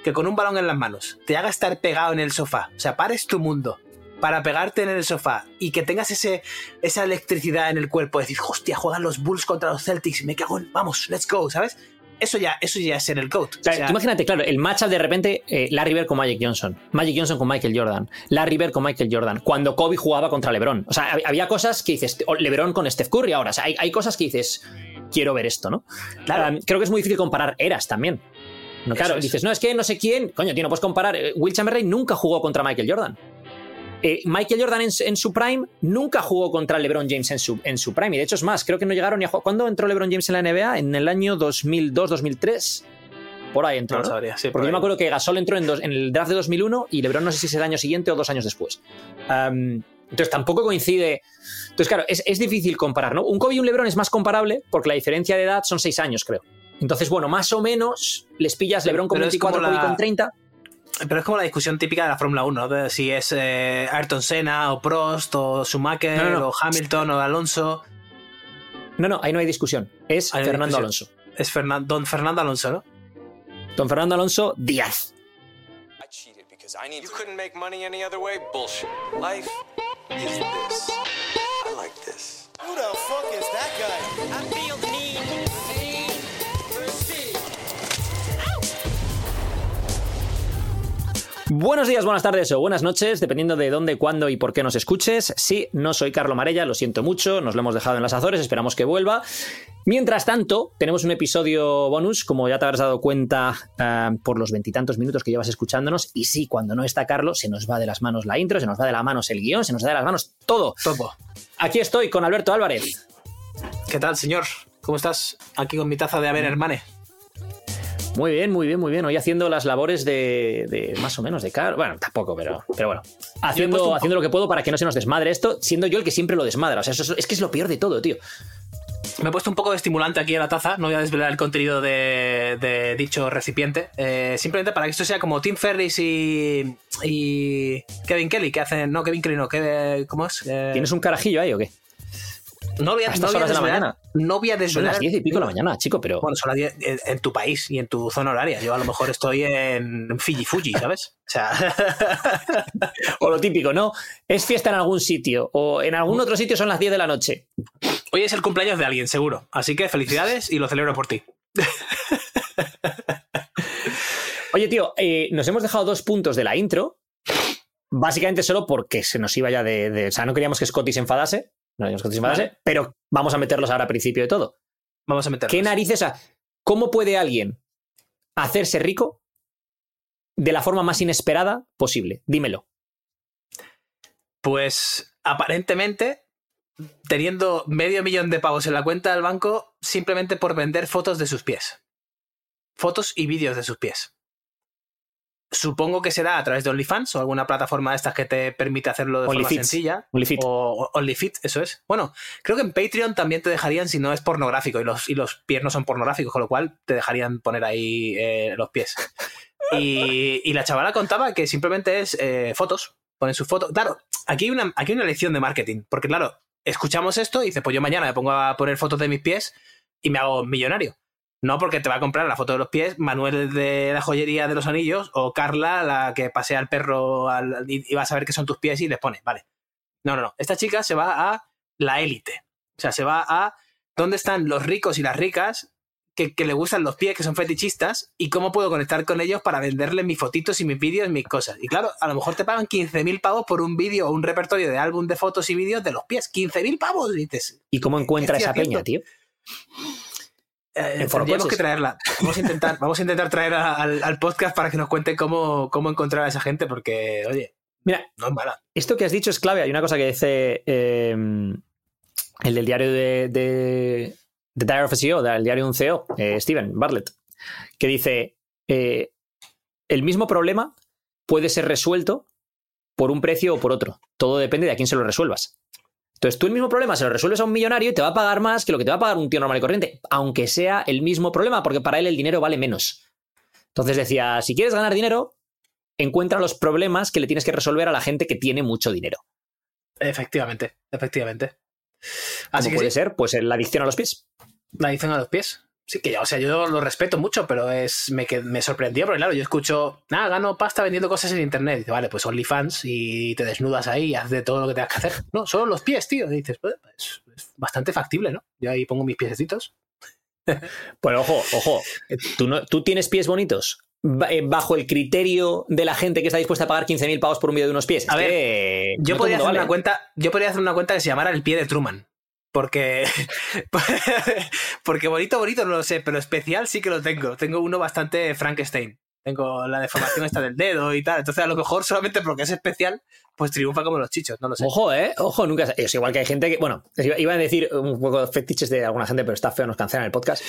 S1: que con un balón en las manos te haga estar pegado en el sofá, o sea, pares tu mundo para pegarte en el sofá y que tengas ese, esa electricidad en el cuerpo, decir, hostia, juegan los Bulls contra los Celtics, me cago en, vamos, let's go, ¿sabes? Eso ya, eso ya es ser el GOAT.
S2: imagínate, claro, el matchup de repente, eh, Larry Bird con Magic Johnson, Magic Johnson con Michael Jordan, Larry Bird con Michael Jordan, cuando Kobe jugaba contra LeBron. O sea, había cosas que dices, LeBron con Steph Curry ahora, o sea, hay, cosas que dices, quiero ver esto, ¿no? Claro. creo que es muy difícil comparar eras también. No, claro, dices, no, es que no sé quién, coño, tío, no puedes comparar. Eh, Will Chamberlain nunca jugó contra Michael Jordan. Eh, Michael Jordan en, su prime nunca jugó contra LeBron James en su, en su prime. Y de hecho es más, creo que no llegaron ni a jugar. ¿Cuándo entró LeBron James en la NBA? En el año 2002-2003. Por ahí entró. ¿no? Porque yo me acuerdo que Gasol entró en, el draft de 2001 y LeBron no sé si es el año siguiente o dos años después. entonces tampoco coincide. Entonces, claro, es, es, difícil comparar, ¿no? Un Kobe y un LeBron es más comparable porque la diferencia de edad son seis años, creo. Entonces, bueno, más o menos les pillas LeBron con 24, Kobe con 30.
S1: Pero es como la discusión típica de la Fórmula 1, de si es eh, Ayrton Senna o Prost o Schumacher o Hamilton o Alonso.
S2: No, no, ahí no hay discusión. Es Fernando Alonso.
S1: Es Don Fernando Alonso, ¿no?
S2: Don Fernando Alonso Díaz. Buenos días, buenas tardes o buenas noches, dependiendo de dónde, cuándo y por qué nos escuches. Sí, no soy Carlo Marella, lo siento mucho, nos lo hemos dejado en las Azores, esperamos que vuelva. Mientras tanto, tenemos un episodio bonus, como ya te habrás dado cuenta eh, por los veintitantos minutos que llevas escuchándonos. Y sí, cuando no está Carlos, se nos va de las manos la intro, se nos va de las manos el guion, se nos va de las manos todo.
S1: Todo.
S2: Aquí estoy con Alberto Álvarez.
S1: ¿Qué tal, señor? ¿Cómo estás? Aquí con mi taza de Aver Hermane.
S2: Muy bien, muy bien, muy bien. Hoy haciendo las labores de, más o menos de caro. Bueno, tampoco, pero, pero bueno. Haciendo, haciendo lo que puedo para que no se nos desmadre esto, siendo yo el que siempre lo desmadra. O sea, eso es, que es lo peor de todo, tío.
S1: Me he puesto un poco de estimulante aquí en la taza, no voy a desvelar el contenido de, dicho recipiente, eh, simplemente para que esto sea como Tim Ferris y, y Kevin Kelly, que hacen, no, Kevin Kelly, no, ¿cómo es?
S2: Eh, ¿Tienes un carajillo ahí o qué?
S1: No voy a, no voy a desvelar, mañana. No voy a desvelar.
S2: Son las 10 y pico de la mañana, chico, pero.
S1: Bueno, son las 10 en tu país y en tu zona horaria. Yo a lo mejor estoy en Fiji Fuji, ¿sabes? O sea.
S2: o lo típico, ¿no? Es fiesta en algún sitio o en algún otro sitio son las 10 de la noche.
S1: Hoy es el cumpleaños de alguien, seguro. Así que felicidades y lo celebro por ti.
S2: Oye, tío, eh, nos hemos dejado dos puntos de la intro. Básicamente solo porque se nos iba ya de, de. O sea, no queríamos que Scotty se enfadase no pero vamos a meterlos ahora al principio de todo.
S1: Vamos a meterlos.
S2: ¿Qué narices? A, ¿Cómo puede alguien hacerse rico de la forma más inesperada posible? Dímelo.
S1: Pues aparentemente teniendo medio millón de pavos en la cuenta del banco simplemente por vender fotos de sus pies. Fotos y vídeos de sus pies. Supongo que será a través de OnlyFans o alguna plataforma de estas que te permite hacerlo de forma sencilla.
S2: OnlyFit.
S1: O OnlyFit, eso es. Bueno, creo que en Patreon también te dejarían si no es pornográfico y los, y los pies no son pornográficos, con lo cual te dejarían poner ahí eh, los pies. Y, la chavala contaba que simplemente es eh, fotos, ponen sus fotos. Claro, aquí hay, una, aquí hay una lección de marketing, porque claro, escuchamos esto y dices, pues yo mañana me pongo a poner fotos de mis pies y me hago millonario. No porque te va a comprar la foto de los pies Manuel de la joyería de los anillos o Carla, la que pasea al perro y, va a saber que son tus pies y les pone, vale. No, no, no. Esta chica se va a la élite. O sea, se va a dónde están los ricos y las ricas que, le gustan los pies, que son fetichistas, y cómo puedo conectar con ellos para venderles mis fotitos y mis vídeos, mis cosas. Y claro, a lo mejor te pagan 15.000 pavos por un vídeo o un repertorio de álbum de fotos y vídeos de los pies. 15.000 pavos, dices.
S2: ¿Y cómo encuentra esa peña, tío?
S1: Eh, tendríamos que traerla. Vamos a intentar, vamos a intentar traer al, podcast para que nos cuente cómo, cómo encontrar a esa gente, porque, oye,
S2: mira,
S1: no es mala.
S2: Esto que has dicho es clave. Hay una cosa que dice em, el del diario de, de, Diary of a CEO, del diario de un CEO, eh, Steven Bartlett, que dice: eh, el mismo problema puede ser resuelto por un precio o por otro. Todo depende de a quién se lo resuelvas. Entonces tú el mismo problema se lo resuelves a un millonario y te va a pagar más que lo que te va a pagar un tío normal y corriente, aunque sea el mismo problema, porque para él el dinero vale menos. Entonces decía, si quieres ganar dinero, encuentra los problemas que le tienes que resolver a la gente que tiene mucho dinero.
S1: Efectivamente, efectivamente.
S2: Así que puede ser, pues la adicción a los pies.
S1: La adicción a los pies. Sí, que ya, o sea, yo lo respeto mucho, pero es me, que, me sorprendió, porque claro, yo escucho, nada, gano pasta vendiendo cosas en internet. Y dice, vale, pues OnlyFans y te desnudas ahí y haces de todo lo que tengas que hacer. No, solo los pies, tío. Y dices, pues, es, es bastante factible, ¿no? Yo ahí pongo mis piececitos.
S2: Pues ojo, ojo, ¿tú, no, ¿tú tienes pies bonitos? Eh, bajo el criterio de la gente que está dispuesta a pagar 15.000 pavos por un vídeo de unos pies.
S1: A ver, yo, no podría hacer vale. una cuenta, yo podría hacer una cuenta que se llamara El pie de Truman. Porque, porque bonito, bonito no lo sé, pero especial sí que lo tengo. Tengo uno bastante Frankenstein. Tengo la deformación esta del dedo y tal. Entonces, a lo mejor solamente porque es especial, pues triunfa como los chichos, no lo sé.
S2: Ojo, ¿eh? Ojo, nunca. Es igual que hay gente que. Bueno, iba a decir un poco de fetiches de alguna gente, pero está feo, nos cancelan el podcast.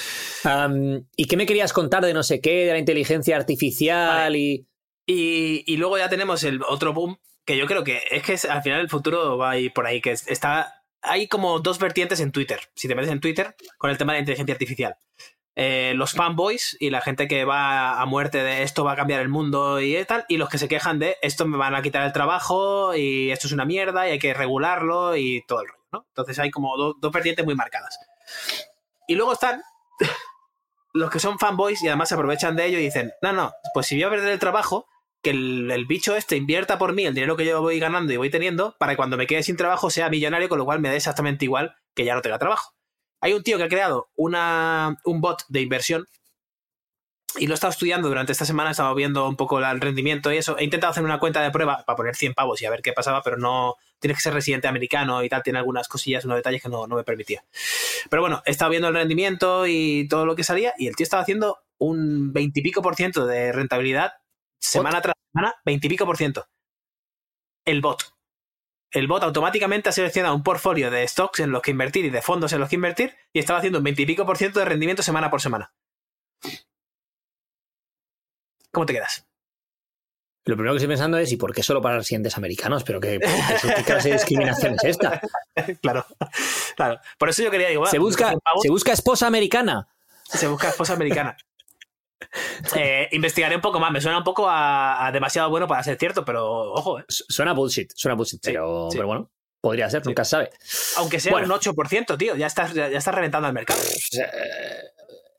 S2: Um, ¿Y qué me querías contar de no sé qué, de la inteligencia artificial vale. y...
S1: y. Y luego ya tenemos el otro boom, que yo creo que es que al final el futuro va a ir por ahí, que está. Hay como dos vertientes en Twitter, si te metes en Twitter, con el tema de la inteligencia artificial. Eh, los fanboys y la gente que va a muerte de esto va a cambiar el mundo y tal, y los que se quejan de esto me van a quitar el trabajo y esto es una mierda y hay que regularlo y todo el rollo, ¿no? Entonces hay como do, dos vertientes muy marcadas. Y luego están los que son fanboys y además se aprovechan de ello y dicen, no, no, pues si voy a perder el trabajo, que el, el, bicho este invierta por mí el dinero que yo voy ganando y voy teniendo para que cuando me quede sin trabajo sea millonario, con lo cual me dé exactamente igual que ya no tenga trabajo. Hay un tío que ha creado una, un bot de inversión y lo he estado estudiando durante esta semana, he estado viendo un poco el rendimiento y eso. He intentado hacer una cuenta de prueba para poner 100 pavos y a ver qué pasaba, pero no tiene que ser residente americano y tal, tiene algunas cosillas, unos detalles que no, no me permitía. Pero bueno, he estado viendo el rendimiento y todo lo que salía y el tío estaba haciendo un 20 y pico por ciento de rentabilidad semana tras semana, 20 y pico por ciento. El bot el bot automáticamente ha seleccionado un portfolio de stocks en los que invertir y de fondos en los que invertir y estaba haciendo un 20 y pico por ciento de rendimiento semana por semana. ¿Cómo te quedas?
S2: Lo primero que estoy pensando es, ¿y por qué solo para residentes americanos? Pero ¿qué, qué clase de discriminación es esta?
S1: Claro, claro. Por eso yo quería digo,
S2: se busca, se busca esposa americana.
S1: Se busca esposa americana. Eh, investigaré un poco más. Me suena un poco a, a, demasiado bueno para ser cierto, pero ojo. Eh.
S2: Suena bullshit, suena bullshit, sí, pero, sí. pero, bueno, podría ser, sí. nunca se sabe.
S1: Aunque sea bueno. un 8%, tío, ya estás, ya, ya estás reventando el mercado.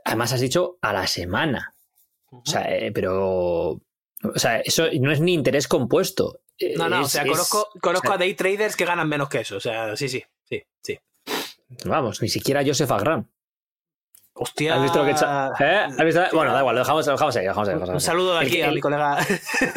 S2: Además, has dicho a la semana. Uh -huh. O sea, eh, pero. O sea, eso no es ni interés compuesto.
S1: No, no, es, o sea, conozco, es, conozco o sea, a day traders que ganan menos que eso. O sea, sí, sí, sí, sí.
S2: Vamos, ni siquiera Joseph Agram.
S1: Hostia.
S2: ¿Has visto lo que he hecho? ¿Eh? ¿Has visto? Bueno, da igual, lo dejamos, lo dejamos ahí. Lo dejamos ahí, lo dejamos.
S1: Un saludo de aquí a mi colega.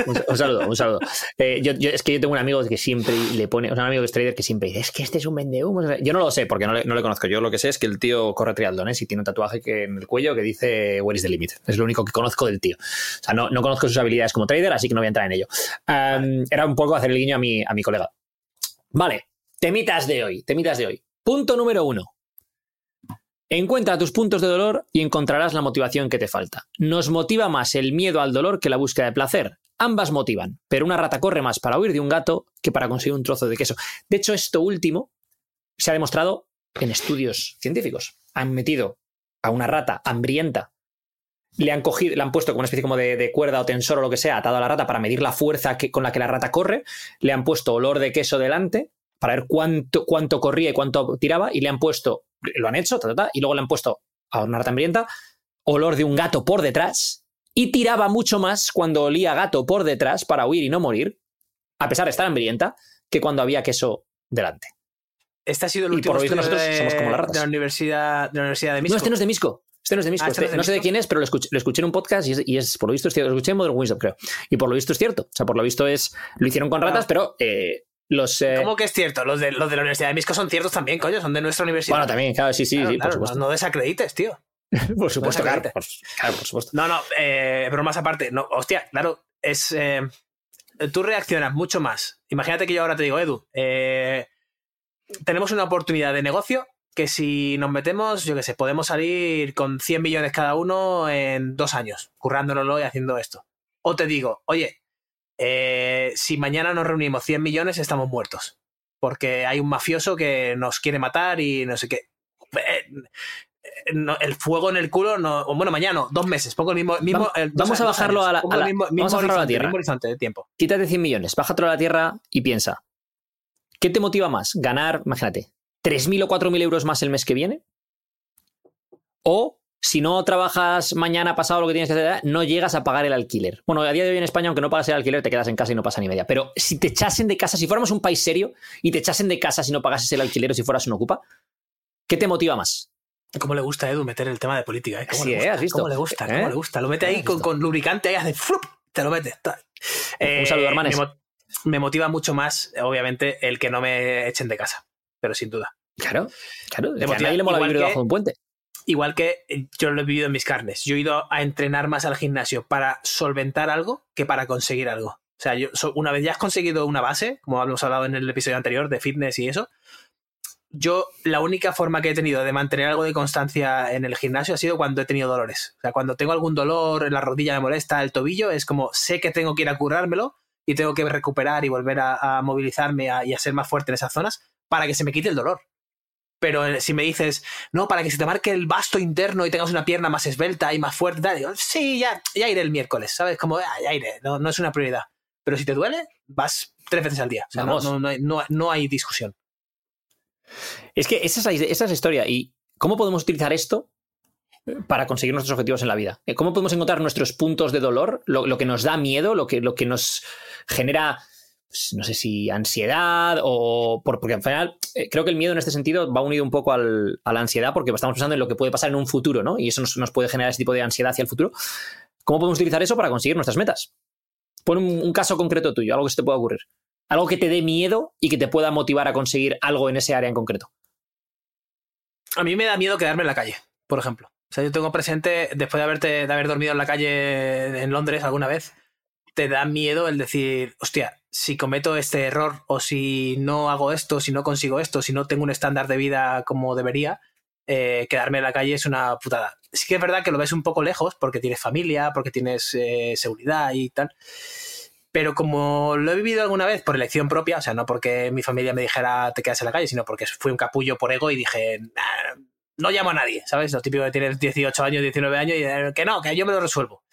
S2: Un, un, saludo, un saludo. Eh, yo, yo, es que yo tengo un amigo que siempre le pone, un amigo que es trader que siempre dice, es que este es un vendehumos. Yo no lo sé porque no le, no le, conozco. Yo lo que sé es que el tío corre triatlones y tiene un tatuaje que, en el cuello que dice Where is the limit. Es lo único que conozco del tío. O sea, no, no conozco sus habilidades como trader, así que no voy a entrar en ello. Um, era un poco hacer el guiño a mi, a mi colega. Vale, temitas de hoy, temitas de hoy. Punto número uno. Encuentra tus puntos de dolor y encontrarás la motivación que te falta. Nos motiva más el miedo al dolor que la búsqueda de placer. Ambas motivan, pero una rata corre más para huir de un gato que para conseguir un trozo de queso. De hecho, esto último se ha demostrado en estudios científicos. Han metido a una rata hambrienta, le han cogido, le han puesto como una especie como de, cuerda o tensor o lo que sea atado a la rata para medir la fuerza con la que la rata corre, le han puesto olor de queso delante para ver cuánto, cuánto corría y cuánto tiraba y le han puesto lo han hecho, ta, ta, ta, y luego le han puesto a una rata hambrienta olor de un gato por detrás y tiraba mucho más cuando olía gato por detrás para huir y no morir, a pesar de estar hambrienta, que cuando había queso delante.
S1: Este ha sido el último
S2: y por nosotros
S1: de,
S2: somos como las ratas.
S1: De la Universidad de, la universidad de Misco.
S2: No, este no es de Misco. Este no es de Misco. Ah, este, este no, es de no sé de quién es, pero lo escuché, lo escuché, en un podcast y es, y es, por lo visto, es cierto. Lo escuché en Modern Wisdom, creo. Y por lo visto es cierto. O sea, por lo visto es. Lo hicieron con ratas, ah. pero eh, los, eh...
S1: ¿Cómo que es cierto? Los de, los de la Universidad de Misco son ciertos también, coño, son de nuestra universidad.
S2: Bueno, también, claro, sí, sí,
S1: claro,
S2: sí
S1: claro,
S2: por supuesto.
S1: No, no desacredites, tío.
S2: por supuesto, no claro, por, claro, por supuesto.
S1: No, no, eh, pero más aparte, no, hostia, claro, es. Eh, tú reaccionas mucho más. Imagínate que yo ahora te digo, Edu, eh, tenemos una oportunidad de negocio que si nos metemos, yo qué sé, podemos salir con 100 millones cada uno en dos años, currándonoslo y haciendo esto. O te digo, oye, eh, si mañana nos reunimos 100 millones, estamos muertos. Porque hay un mafioso que nos quiere matar y no sé qué. Eh, no, el fuego en el culo, no, bueno, mañana, dos meses, pongo el mismo. mismo
S2: vamos,
S1: el,
S2: vamos a bajarlo a la, a la,
S1: mismo, mismo
S2: vamos a bajarlo a la tierra.
S1: Mismo horizonte de tiempo.
S2: Quítate 100 millones, bájatelo a la tierra y piensa. ¿Qué te motiva más? ¿Ganar, imagínate, 3.000 o 4.000 euros más el mes que viene? ¿O si no trabajas mañana pasado lo que tienes que hacer, no llegas a pagar el alquiler. Bueno, a día de hoy en España, aunque no pagas el alquiler, te quedas en casa y no pasa ni media. Pero si te echasen de casa, si fuéramos un país serio y te echasen de casa si no pagases el alquiler o si fueras un ocupa, ¿qué te motiva más?
S1: ¿Cómo le gusta a Edu meter el tema de política? ¿eh? ¿Cómo,
S2: Sí,
S1: le
S2: ¿eh?
S1: gusta?
S2: ¿Has visto?
S1: ¿Cómo le gusta? ¿Cómo
S2: ¿Eh?
S1: le gusta? Lo mete ahí
S2: ¿Has
S1: con, con lubricante y hace ¡frup! te lo mete.
S2: Un saludo, hermanes.
S1: Me, mo- me motiva mucho más, obviamente, el que no me echen de casa, pero sin duda.
S2: Claro, claro. Que a nadie le mola vivir debajo de un puente.
S1: Igual que eh, yo lo he vivido en mis carnes. Yo he ido a entrenar más al gimnasio para solventar algo que para conseguir algo. O sea, yo, una vez ya has conseguido una base, como hemos hablado en el episodio anterior de fitness y eso, yo la única forma que he tenido de mantener algo de constancia en el gimnasio ha sido cuando he tenido dolores. O sea, cuando tengo algún dolor, la rodilla me molesta, el tobillo, es como sé que tengo que ir a curármelo y tengo que recuperar y volver a, movilizarme y a ser más fuerte en esas zonas para que se me quite el dolor. Pero eh, si me dices, no, para que se te marque el vasto interno y tengas una pierna más esbelta y más fuerte, tal, digo, sí, ya, ya iré el miércoles, ¿sabes? Como, "Ah, ya iré, no, no es una prioridad. Pero si te duele, vas tres veces al día. O sea, no, no, no hay, no- hay discusión.
S2: Es que esa es, la, esa es la historia. ¿Y cómo podemos utilizar esto para conseguir nuestros objetivos en la vida? Eh, ¿Cómo podemos encontrar nuestros puntos de dolor, lo, lo que nos da miedo, lo que, lo que nos genera, no sé si ansiedad o... por- porque al final eh, creo que el miedo en este sentido va unido un poco al- a la ansiedad porque estamos pensando en lo que puede pasar en un futuro, ¿no? Y eso nos, nos puede generar ese tipo de ansiedad hacia el futuro. ¿Cómo podemos utilizar eso para conseguir nuestras metas? Pon un, un caso concreto tuyo, algo que se te pueda ocurrir. Algo que te dé miedo y que te pueda motivar a conseguir algo en ese área en concreto.
S1: A mí me da miedo quedarme en la calle, por ejemplo. O sea, yo tengo presente, después de, haberte, de haber dormido en la calle en Londres alguna vez, te da miedo el decir, hostia, si cometo este error o si no hago esto, si no consigo esto, si no tengo un estándar de vida como debería, eh, quedarme en la calle es una putada. Sí que es verdad que lo ves un poco lejos porque tienes familia, porque tienes eh, seguridad y tal. Pero como lo he vivido alguna vez por elección propia, o sea, no porque mi familia me dijera te quedas en la calle, sino porque fui un capullo por ego y dije, "Nah, no llamo a nadie, ¿sabes? Lo típico que tienes 18 años, 19 años y eh, que no, que yo me lo resuelvo.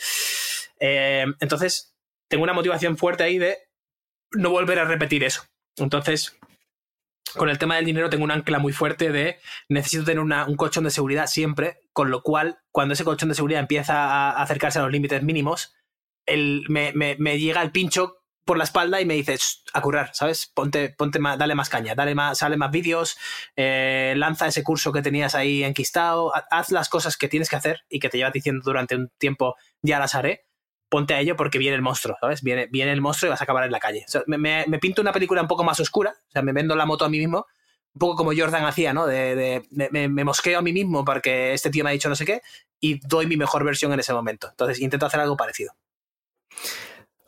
S1: Entonces, tengo una motivación fuerte ahí de no volver a repetir eso. Entonces, con el tema del dinero tengo un ancla muy fuerte de necesito tener un colchón de seguridad siempre, con lo cual, cuando ese colchón de seguridad empieza a acercarse a los límites mínimos, el, me, me- llega el pincho por la espalda y me dice "Shh, a currar, ¿sabes? Ponte, ponte más, dale más caña, dale más, sale más vídeos, eh, lanza ese curso que tenías ahí enquistado, ha- haz las cosas que tienes que hacer y que te llevas diciendo durante un tiempo, ya las haré. Ponte a ello porque viene el monstruo, ¿sabes? Viene, el monstruo y vas a acabar en la calle. Me, pinto una película un poco más oscura, o sea, me vendo la moto a mí mismo, un poco como Jordan hacía, ¿no? De, me, me mosqueo a mí mismo porque este tío me ha dicho no sé qué y doy mi mejor versión en ese momento. Entonces intento hacer algo parecido.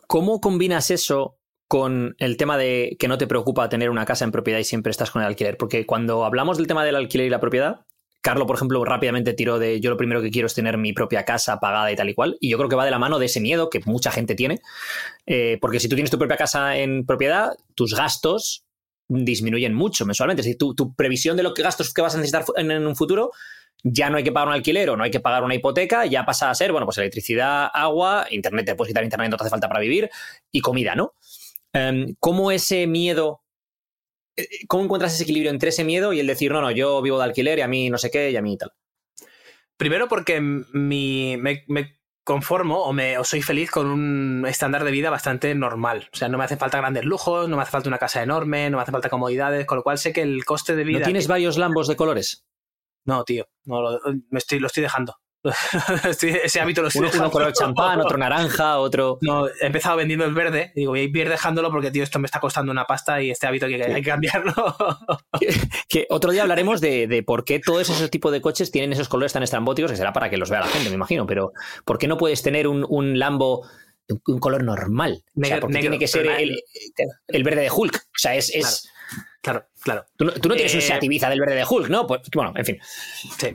S2: ¿Cómo combinas eso con el tema de que no te preocupa tener una casa en propiedad y siempre estás con el alquiler? Porque cuando hablamos del tema del alquiler y la propiedad, Carlos, por ejemplo, rápidamente tiró de yo lo primero que quiero es tener mi propia casa pagada y tal y cual. Y yo creo que va de la mano de ese miedo que mucha gente tiene. Eh, porque si tú tienes tu propia casa en propiedad, tus gastos disminuyen mucho mensualmente. Es decir, tu, tu previsión de los gastos que vas a necesitar en, un futuro ya no hay que pagar un alquiler o no hay que pagar una hipoteca, ya pasa a ser, bueno, pues electricidad, agua, internet, te puedes quitar internet, no te hace falta para vivir, y comida, ¿no? Em, ¿Cómo ese miedo, cómo encuentras ese equilibrio entre ese miedo y el decir, no, no, yo vivo de alquiler y a mí no sé qué y a mí tal?
S1: Primero porque mi, me, me conformo o, me, o soy feliz con un estándar de vida bastante normal. O sea, no me hace falta grandes lujos, no me hace falta una casa enorme, no me hace falta comodidades, con lo cual sé que el coste de vida...
S2: ¿No tienes varios lambos de colores?
S1: No, tío, no, lo, me estoy, lo estoy dejando. Ese hábito lo estoy
S2: Uno, uno color champán, otro naranja, otro...
S1: No, he empezado vendiendo el verde. Digo, voy a ir dejándolo porque, tío, esto me está costando una pasta y este hábito hay que, hay que cambiarlo.
S2: Que otro día hablaremos de, de por qué todos esos tipos de coches tienen esos colores tan estrambóticos, que será para que los vea la gente, me imagino, pero ¿por qué no puedes tener un, un Lambo un color normal? O sea,
S1: Negro-
S2: ¿por qué
S1: negro,
S2: tiene que ser el, el verde de Hulk? O sea, es... es-
S1: claro, claro.
S2: Tú, no, tú no tienes un
S1: Eh,
S2: Seat Ibiza del verde de Hulk, ¿no? Pues bueno, en fin.
S1: Sí.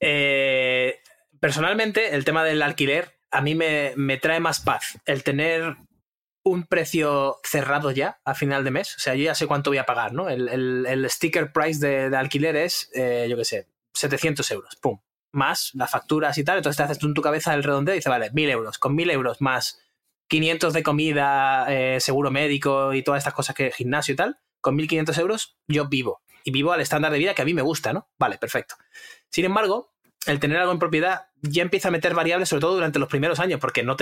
S1: Eh, personalmente, el tema del alquiler a mí me, me trae más paz. El tener un precio cerrado ya a final de mes. O sea, yo ya sé cuánto voy a pagar, ¿no? El, el- sticker price de, de alquiler es, eh, yo qué sé, 700 euros. Pum. Más las facturas y tal. Entonces te haces tú en tu cabeza el redondeo y dices, vale, 1000 euros. Con 1000 euros más 500 de comida, eh, seguro médico y todas estas cosas que gimnasio y tal. Con 1500 euros yo vivo. Y vivo al estándar de vida que a mí me gusta, ¿no? Vale, perfecto. Sin embargo, el tener algo en propiedad ya empieza a meter variables, sobre todo durante los primeros años, porque no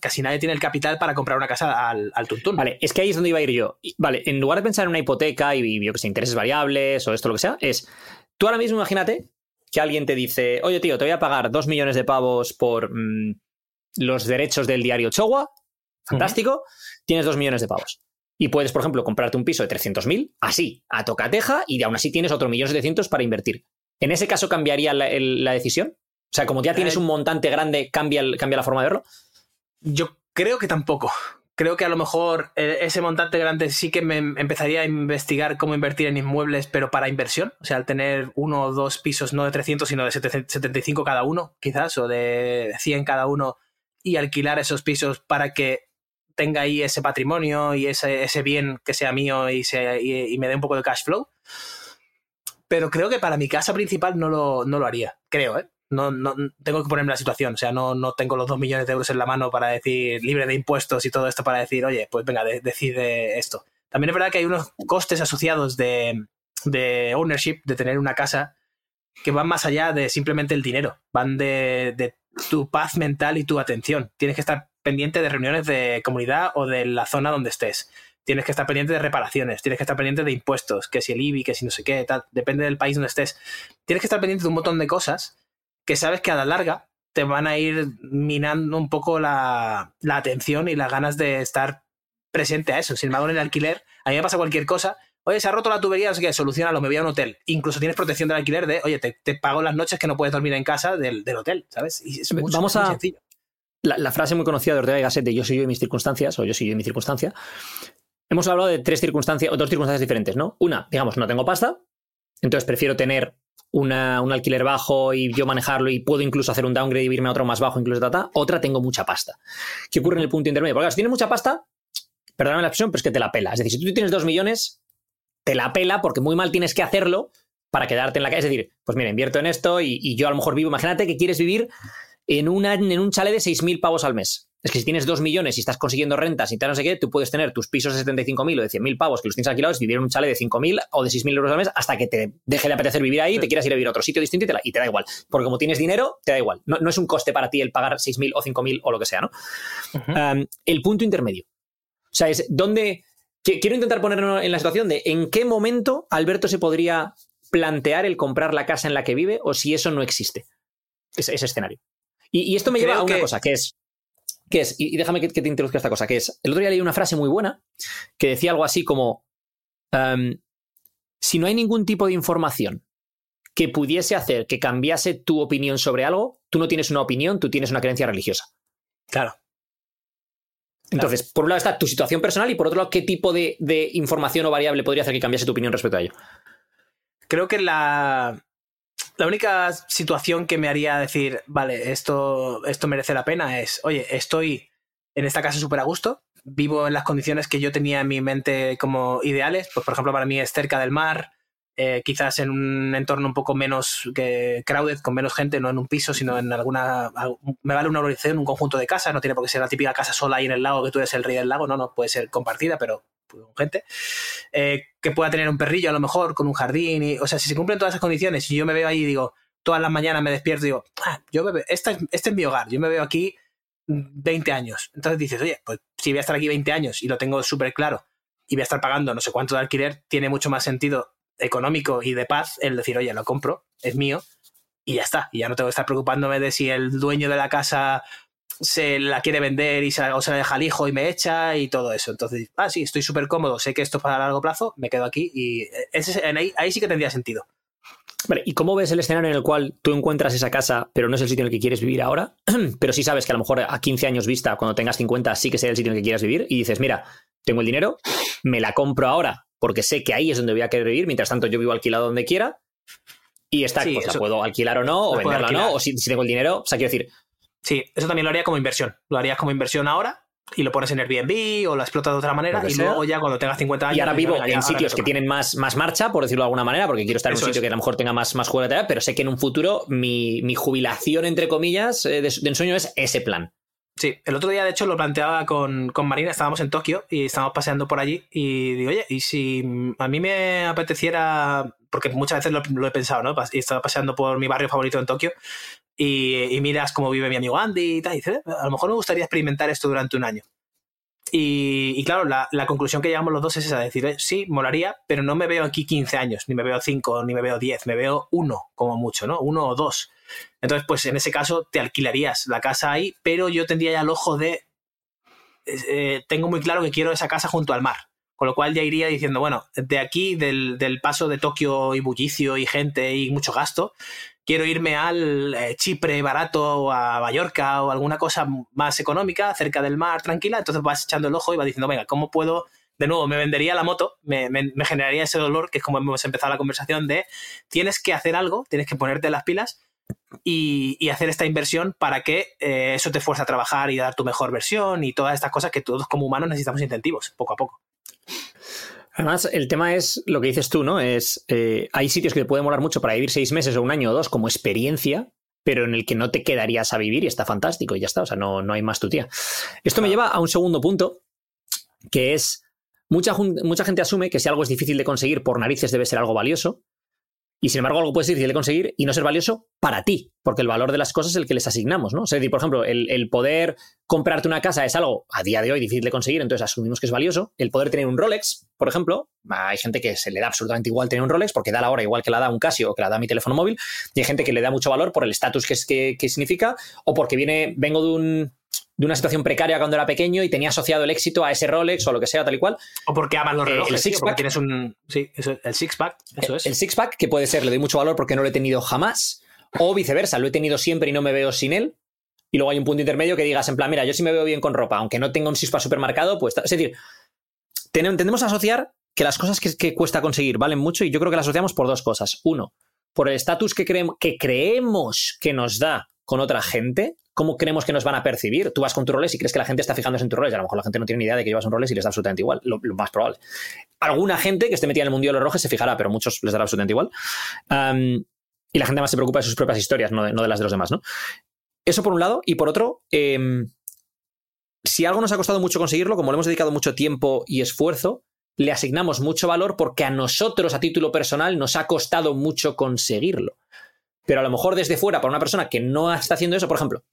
S1: casi nadie tiene el capital para comprar una casa al, al tuntún.
S2: Vale, es que ahí es donde iba a ir yo. Vale, en lugar de pensar en una hipoteca y, yo que sé, intereses variables o esto, lo que sea, es tú ahora mismo imagínate que alguien te dice, oye tío, te voy a pagar dos millones de pavos por mm, los derechos del diario Chogua, fantástico, tienes dos millones de pavos. Y puedes, por ejemplo, comprarte un piso de 300.000, así, a tocateja, y aún así tienes otro millón setecientos para invertir. ¿En ese caso cambiaría la, decisión? O sea, como ya tienes un montante grande, ¿cambia, ¿cambia la forma de verlo?
S1: Yo creo que tampoco. Creo que a lo mejor eh, ese montante grande sí que me empezaría a investigar cómo invertir en inmuebles, pero para inversión. O sea, al tener uno o dos pisos, no de 300, sino de 75 cada uno, quizás, o de 100 cada uno, y alquilar esos pisos para que tenga ahí ese patrimonio y ese, ese bien que sea mío y, y me dé un poco de cash flow pero creo que para mi casa principal no lo, no lo haría, creo, ¿eh? No, no, tengo que ponerme la situación, o sea, no, no tengo los dos millones de euros en la mano para decir, libre de impuestos y todo esto para decir, oye, pues venga, decide esto. También es verdad que hay unos costes asociados de, de ownership, de tener una casa, que van más allá de simplemente el dinero, van de, de tu paz mental y tu atención. Tienes que estar pendiente de reuniones de comunidad o de la zona donde estés tienes que estar pendiente de reparaciones, tienes que estar pendiente de impuestos, que si el IBI, que si no sé qué, tal, depende del país donde estés. Tienes que estar pendiente de un montón de cosas que sabes que a la larga te van a ir minando un poco la, atención y las ganas de estar presente a eso. Sin embargo, en el alquiler, a mí me pasa cualquier cosa. Oye, se ha roto la tubería, no sé qué, solucionalo, me voy a un hotel. Incluso tienes protección del alquiler de, oye, te, pago las noches que no puedes dormir en casa del, hotel, ¿sabes? Y es
S2: Vamos a... La, frase muy conocida de Ortega y Gasset de yo soy yo en mis circunstancias, o yo soy yo en mi circunstancia, hemos hablado de tres circunstancias, o dos circunstancias diferentes, ¿no? Una, digamos, no tengo pasta, entonces prefiero tener un alquiler bajo y yo manejarlo y puedo incluso hacer un downgrade y irme a otro más bajo, incluso tata. Otra, tengo mucha pasta. ¿Qué ocurre en el punto intermedio? Porque si tienes mucha pasta, perdóname la expresión, pero es que te la pela. Es decir, si tú tienes dos millones, te la pela porque muy mal tienes que hacerlo para quedarte en la calle. Es decir, pues mira, invierto en esto y, y yo a lo mejor vivo, imagínate que quieres vivir en, una, en un chalet de 6.000 pavos al mes. Es que si tienes 2 millones y estás consiguiendo rentas y tal, no sé qué, tú puedes tener tus pisos de 75.000 o de 100.000 pavos que los tienes alquilados, vivir en un chalet de 5.000 o de 6.000 euros al mes hasta que te deje de apetecer vivir ahí y te quieras ir a vivir a otro sitio distinto y te, da igual. Porque como tienes dinero, te da igual. No, es un coste para ti el pagar 6.000 o 5.000 o lo que sea, ¿no? el punto intermedio. O sea, es donde... Quiero intentar ponernos en la situación de en qué momento Alberto se podría plantear el comprar la casa en la que vive o si eso no existe, ese escenario. Y, esto me lleva a una cosa, que es, que es y, déjame que, te introduzca esta cosa, que es, el otro día leí una frase muy buena que decía algo así como, em, si no hay ningún tipo de información que pudiese hacer que cambiase tu opinión sobre algo, tú no tienes una opinión, tú tienes una creencia religiosa.
S1: Claro.
S2: Entonces, por un lado está tu situación personal y por otro lado, ¿qué tipo de, de, información o variable podría hacer que cambiase tu opinión respecto a ello?
S1: Creo que la, la única situación que me haría decir, vale, esto, esto merece la pena es, oye, estoy en esta casa súper a gusto, vivo en las condiciones que yo tenía en mi mente como ideales, pues por ejemplo para mí es cerca del mar, eh, quizás en un entorno un poco menos que crowded, con menos gente, no en un piso, sino en alguna... Me vale una organización, un conjunto de casas, no tiene por qué ser la típica casa sola ahí en el lago, que tú eres el rey del lago, no, no, puede ser compartida, pero gente. Eh, que pueda tener un perrillo a lo mejor, con un jardín, y, o sea, si se cumplen todas esas condiciones y yo me veo ahí y digo, todas las mañanas me despierto y digo, ah, yo me este, es, este es mi hogar, yo me veo aquí 20 años. Entonces dices, oye, pues si voy a estar aquí 20 años y lo tengo súper claro y voy a estar pagando no sé cuánto de alquiler, tiene mucho más sentido económico y de paz el decir, oye, lo compro, es mío y ya está. Y ya no tengo que estar preocupándome de si el dueño de la casa se la quiere vender y se, o se la deja al hijo y me echa y todo eso. Entonces, ah, sí, estoy súper cómodo, sé que esto es para largo plazo, me quedo aquí y ese, ahí, ahí sí que tendría sentido.
S2: Vale, ¿y cómo ves el escenario en el cual tú encuentras esa casa, pero no es el sitio en el que quieres vivir ahora? pero sí sabes que a lo mejor a 15 años vista, cuando tengas 50, sí que sea el sitio en el que quieras vivir y dices, mira, tengo el dinero, me la compro ahora porque sé que ahí es donde voy a querer vivir, mientras tanto yo vivo alquilado donde quiera y está, pues la puedo alquilar o no, o venderla o no, o si, si, tengo el dinero, o sea, quiero decir,
S1: Sí, eso también lo haría como inversión. Lo harías como inversión ahora y lo pones en Airbnb o lo explotas de otra manera y luego ya cuando tengas 50 años...
S2: Y ahora vivo en sitios que tienen más, más marcha, por decirlo de alguna manera, porque quiero estar en un sitio que a lo mejor tenga más, más juego pero sé que en un futuro mi, jubilación, entre comillas, eh, de, ensueño es ese plan.
S1: Sí, el otro día de hecho lo planteaba con, con, Marina, estábamos en Tokio y estábamos paseando por allí y digo, oye, y si a mí me apeteciera, porque muchas veces lo, he pensado, ¿no? Y estaba paseando por mi barrio favorito en Tokio y, miras cómo vive mi amigo Andy y tal, y dices, eh, a lo mejor me gustaría experimentar esto durante un año. Y, claro, la, conclusión que llegamos los dos es esa, decir, eh, sí, molaría, pero no me veo aquí 15 años, ni me veo 5, ni me veo 10, me veo uno como mucho, ¿no? Uno o dos. Entonces, pues en ese caso te alquilarías la casa ahí, pero yo tendría ya el ojo de... Eh, tengo muy claro que quiero esa casa junto al mar. Con lo cual ya iría diciendo, bueno, de aquí, del paso de Tokio y bullicio y gente y mucho gasto, quiero irme al eh, Chipre barato o a Mallorca o alguna cosa más económica, cerca del mar, tranquila. Entonces vas echando el ojo y vas diciendo, venga, ¿cómo puedo? De nuevo, me vendería la moto, me, generaría ese dolor, que es como hemos empezado la conversación, de tienes que hacer algo, tienes que ponerte las pilas y, hacer esta inversión para que eh, eso te fuerce a trabajar y dar tu mejor versión y todas estas cosas que todos como humanos necesitamos incentivos, poco a poco.
S2: Además, el tema es lo que dices tú, ¿no? Es eh, hay sitios que te pueden molar mucho para vivir seis meses o un año o dos como experiencia, pero en el que no te quedarías a vivir y está fantástico y ya está. O sea, no, no hay más tu tía. Esto me lleva a un segundo punto, que es mucha, mucha gente asume que si algo es difícil de conseguir por narices debe ser algo valioso. Y sin embargo, algo puede ser difícil de conseguir y no ser valioso para ti, porque el valor de las cosas es el que les asignamos, ¿no? O sea, por ejemplo, el, poder comprarte una casa es algo a día de hoy difícil de conseguir, entonces asumimos que es valioso. El poder tener un Rolex, por ejemplo, hay gente que se le da absolutamente igual tener un Rolex porque da la hora igual que la da un Casio o que la da mi teléfono móvil, y hay gente que le da mucho valor por el estatus que, que significa o porque viene, vengo de un de una situación precaria cuando era pequeño y tenía asociado el éxito a ese Rolex o lo que sea, tal y cual.
S1: O porque aman los eh, relojes, el six pack, tienes un. Sí, el six pack, eso es.
S2: El six pack, que puede ser, le doy mucho valor porque no lo he tenido jamás, o viceversa, lo he tenido siempre y no me veo sin él. Y luego hay un punto intermedio que digas, en plan, mira, yo sí me veo bien con ropa, aunque no tenga un six pack supermercado, pues. Es decir, tendemos a asociar que las cosas que, que cuesta conseguir valen mucho y yo creo que las asociamos por dos cosas. Uno, por el estatus que, creemos, que creemos que nos da con otra gente, ¿cómo creemos que nos van a percibir? Tú vas con tu roles y crees que la gente está fijándose en tu roles. A lo mejor la gente no tiene ni idea de que llevas un roles y les da absolutamente igual, lo, más probable. Alguna gente que esté metida en el mundo de los rojes se fijará, pero muchos les dará absolutamente igual. y la gente más se preocupa de sus propias historias, no de, las de los demás, ¿no? Eso por un lado. Y por otro, em, si algo nos ha costado mucho conseguirlo, como le hemos dedicado mucho tiempo y esfuerzo, le asignamos mucho valor porque a nosotros, a título personal, nos ha costado mucho conseguirlo. Pero a lo mejor desde fuera, para una persona que no está haciendo eso, por ejemplo,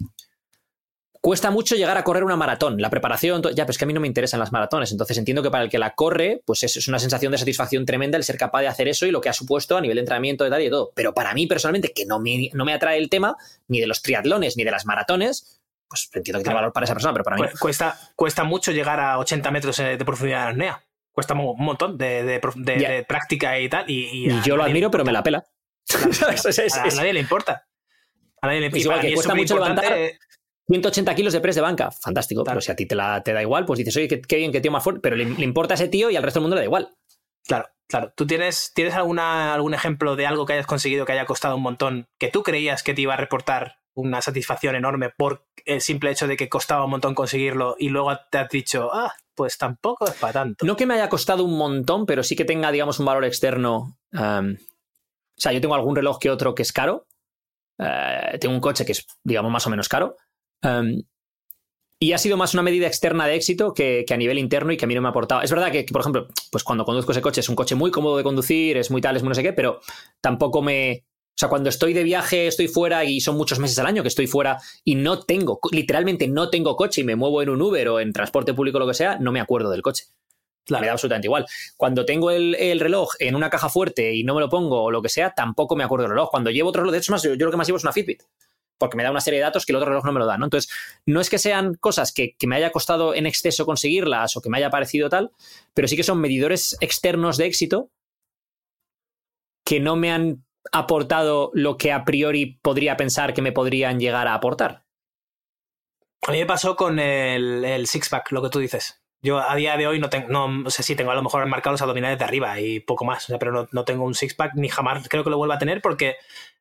S2: cuesta mucho llegar a correr una maratón, la preparación, ya, pues que a mí no me interesan las maratones, entonces entiendo que para el que la corre, pues es, una sensación de satisfacción tremenda el ser capaz de hacer eso y lo que ha supuesto a nivel de entrenamiento, de tal y de todo. Pero para mí personalmente, que no me, no me atrae el tema ni de los triatlones ni de las maratones, pues entiendo que tiene valor para esa persona, pero para mí...
S1: Cuesta, cuesta mucho llegar a 80 metros de profundidad en apnea. Cuesta un montón de, práctica y tal. Y,
S2: yo lo admiro, pero me la pela.
S1: a, nadie le importa. A nadie le importa.
S2: que cuesta mucho levantar 180 kilos de press de banca. Fantástico. Pero si a ti te, la, te da igual, pues dices, oye, qué, bien, qué tío más fuerte. Pero le, importa a ese tío y al resto del mundo le da igual.
S1: Claro, claro. ¿Tú tienes, tienes alguna, algún ejemplo de algo que hayas conseguido que haya costado un montón, que tú creías que te iba a reportar una satisfacción enorme por el simple hecho de que costaba un montón conseguirlo y luego te has dicho, ah, pues tampoco es para tanto?
S2: No que me haya costado un montón, pero sí que tenga, digamos, un valor externo o sea, yo tengo algún reloj que otro que es caro. Eh, tengo un coche que es, digamos, más o menos caro. Em, y ha sido más una medida externa de éxito que, a nivel interno y que a mí no me ha aportado. Es verdad que, por ejemplo, pues cuando conduzco ese coche es un coche muy cómodo de conducir, es muy tal, es muy no sé qué, pero tampoco me. O sea, cuando estoy de viaje, estoy fuera y son muchos meses al año que estoy fuera y no tengo, literalmente no tengo coche y me muevo en un Uber o en transporte público o lo que sea, no me acuerdo del coche. Me da absolutamente igual. Cuando tengo el, reloj en una caja fuerte y no me lo pongo o lo que sea, tampoco me acuerdo del reloj. Cuando llevo otro reloj, de hecho, más, yo, lo que más llevo es una Fitbit porque me da una serie de datos que el otro reloj no me lo da, ¿no? Entonces, no es que sean cosas que, me haya costado en exceso conseguirlas o que me haya parecido tal, pero sí que son medidores externos de éxito que no me han aportado lo que a priori podría pensar que me podrían llegar a aportar.
S1: A mí me pasó con el, el six-pack, lo que tú dices. Yo a día de hoy no tengo, no, sé si tengo a lo mejor marcados los abdominales de arriba y poco más, pero no, tengo un six-pack ni jamás creo que lo vuelva a tener porque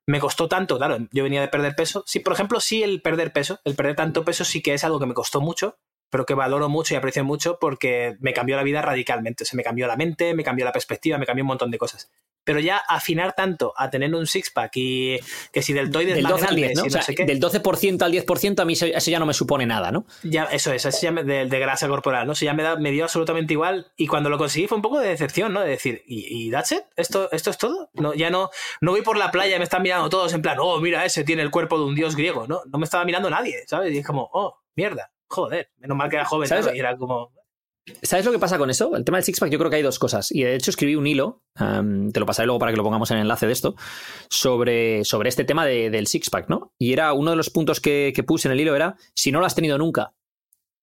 S1: me costó tanto, claro, yo venía de perder peso. Sí, por ejemplo, sí el perder peso, el perder tanto peso sí que es algo que me costó mucho, pero que valoro mucho y aprecio mucho porque me cambió la vida radicalmente. Se me cambió la mente, me cambió la perspectiva, me cambió un montón de cosas. Pero ya afinar tanto a tener un six-pack y que si del
S2: del 12 al 10, ¿no? Del 12% al 10% a mí eso, ya no me supone nada, ¿no?
S1: Ya, eso es, eso ya de, grasa corporal, ¿no? Eso ya me, da, me dio absolutamente igual y cuando lo conseguí fue un poco de decepción, ¿no? De decir, ¿y, y that's it? ¿Esto, ¿Esto es todo? No, ya no, no voy por la playa y me están mirando todos en plan, oh, mira, ese tiene el cuerpo de un dios griego, ¿no? No me estaba mirando nadie, ¿sabes? Y es como, oh, mierda, joder, menos mal que era joven, ¿sabes? Y era como...
S2: ¿Sabes lo que pasa con eso? El tema del Sixpack, yo creo que hay dos cosas. Y de hecho escribí un hilo, te lo pasaré luego para que lo pongamos en el enlace de esto, sobre, sobre este tema del Sixpack, ¿no? Y era uno de los puntos que, puse en el hilo era, si no lo has tenido nunca,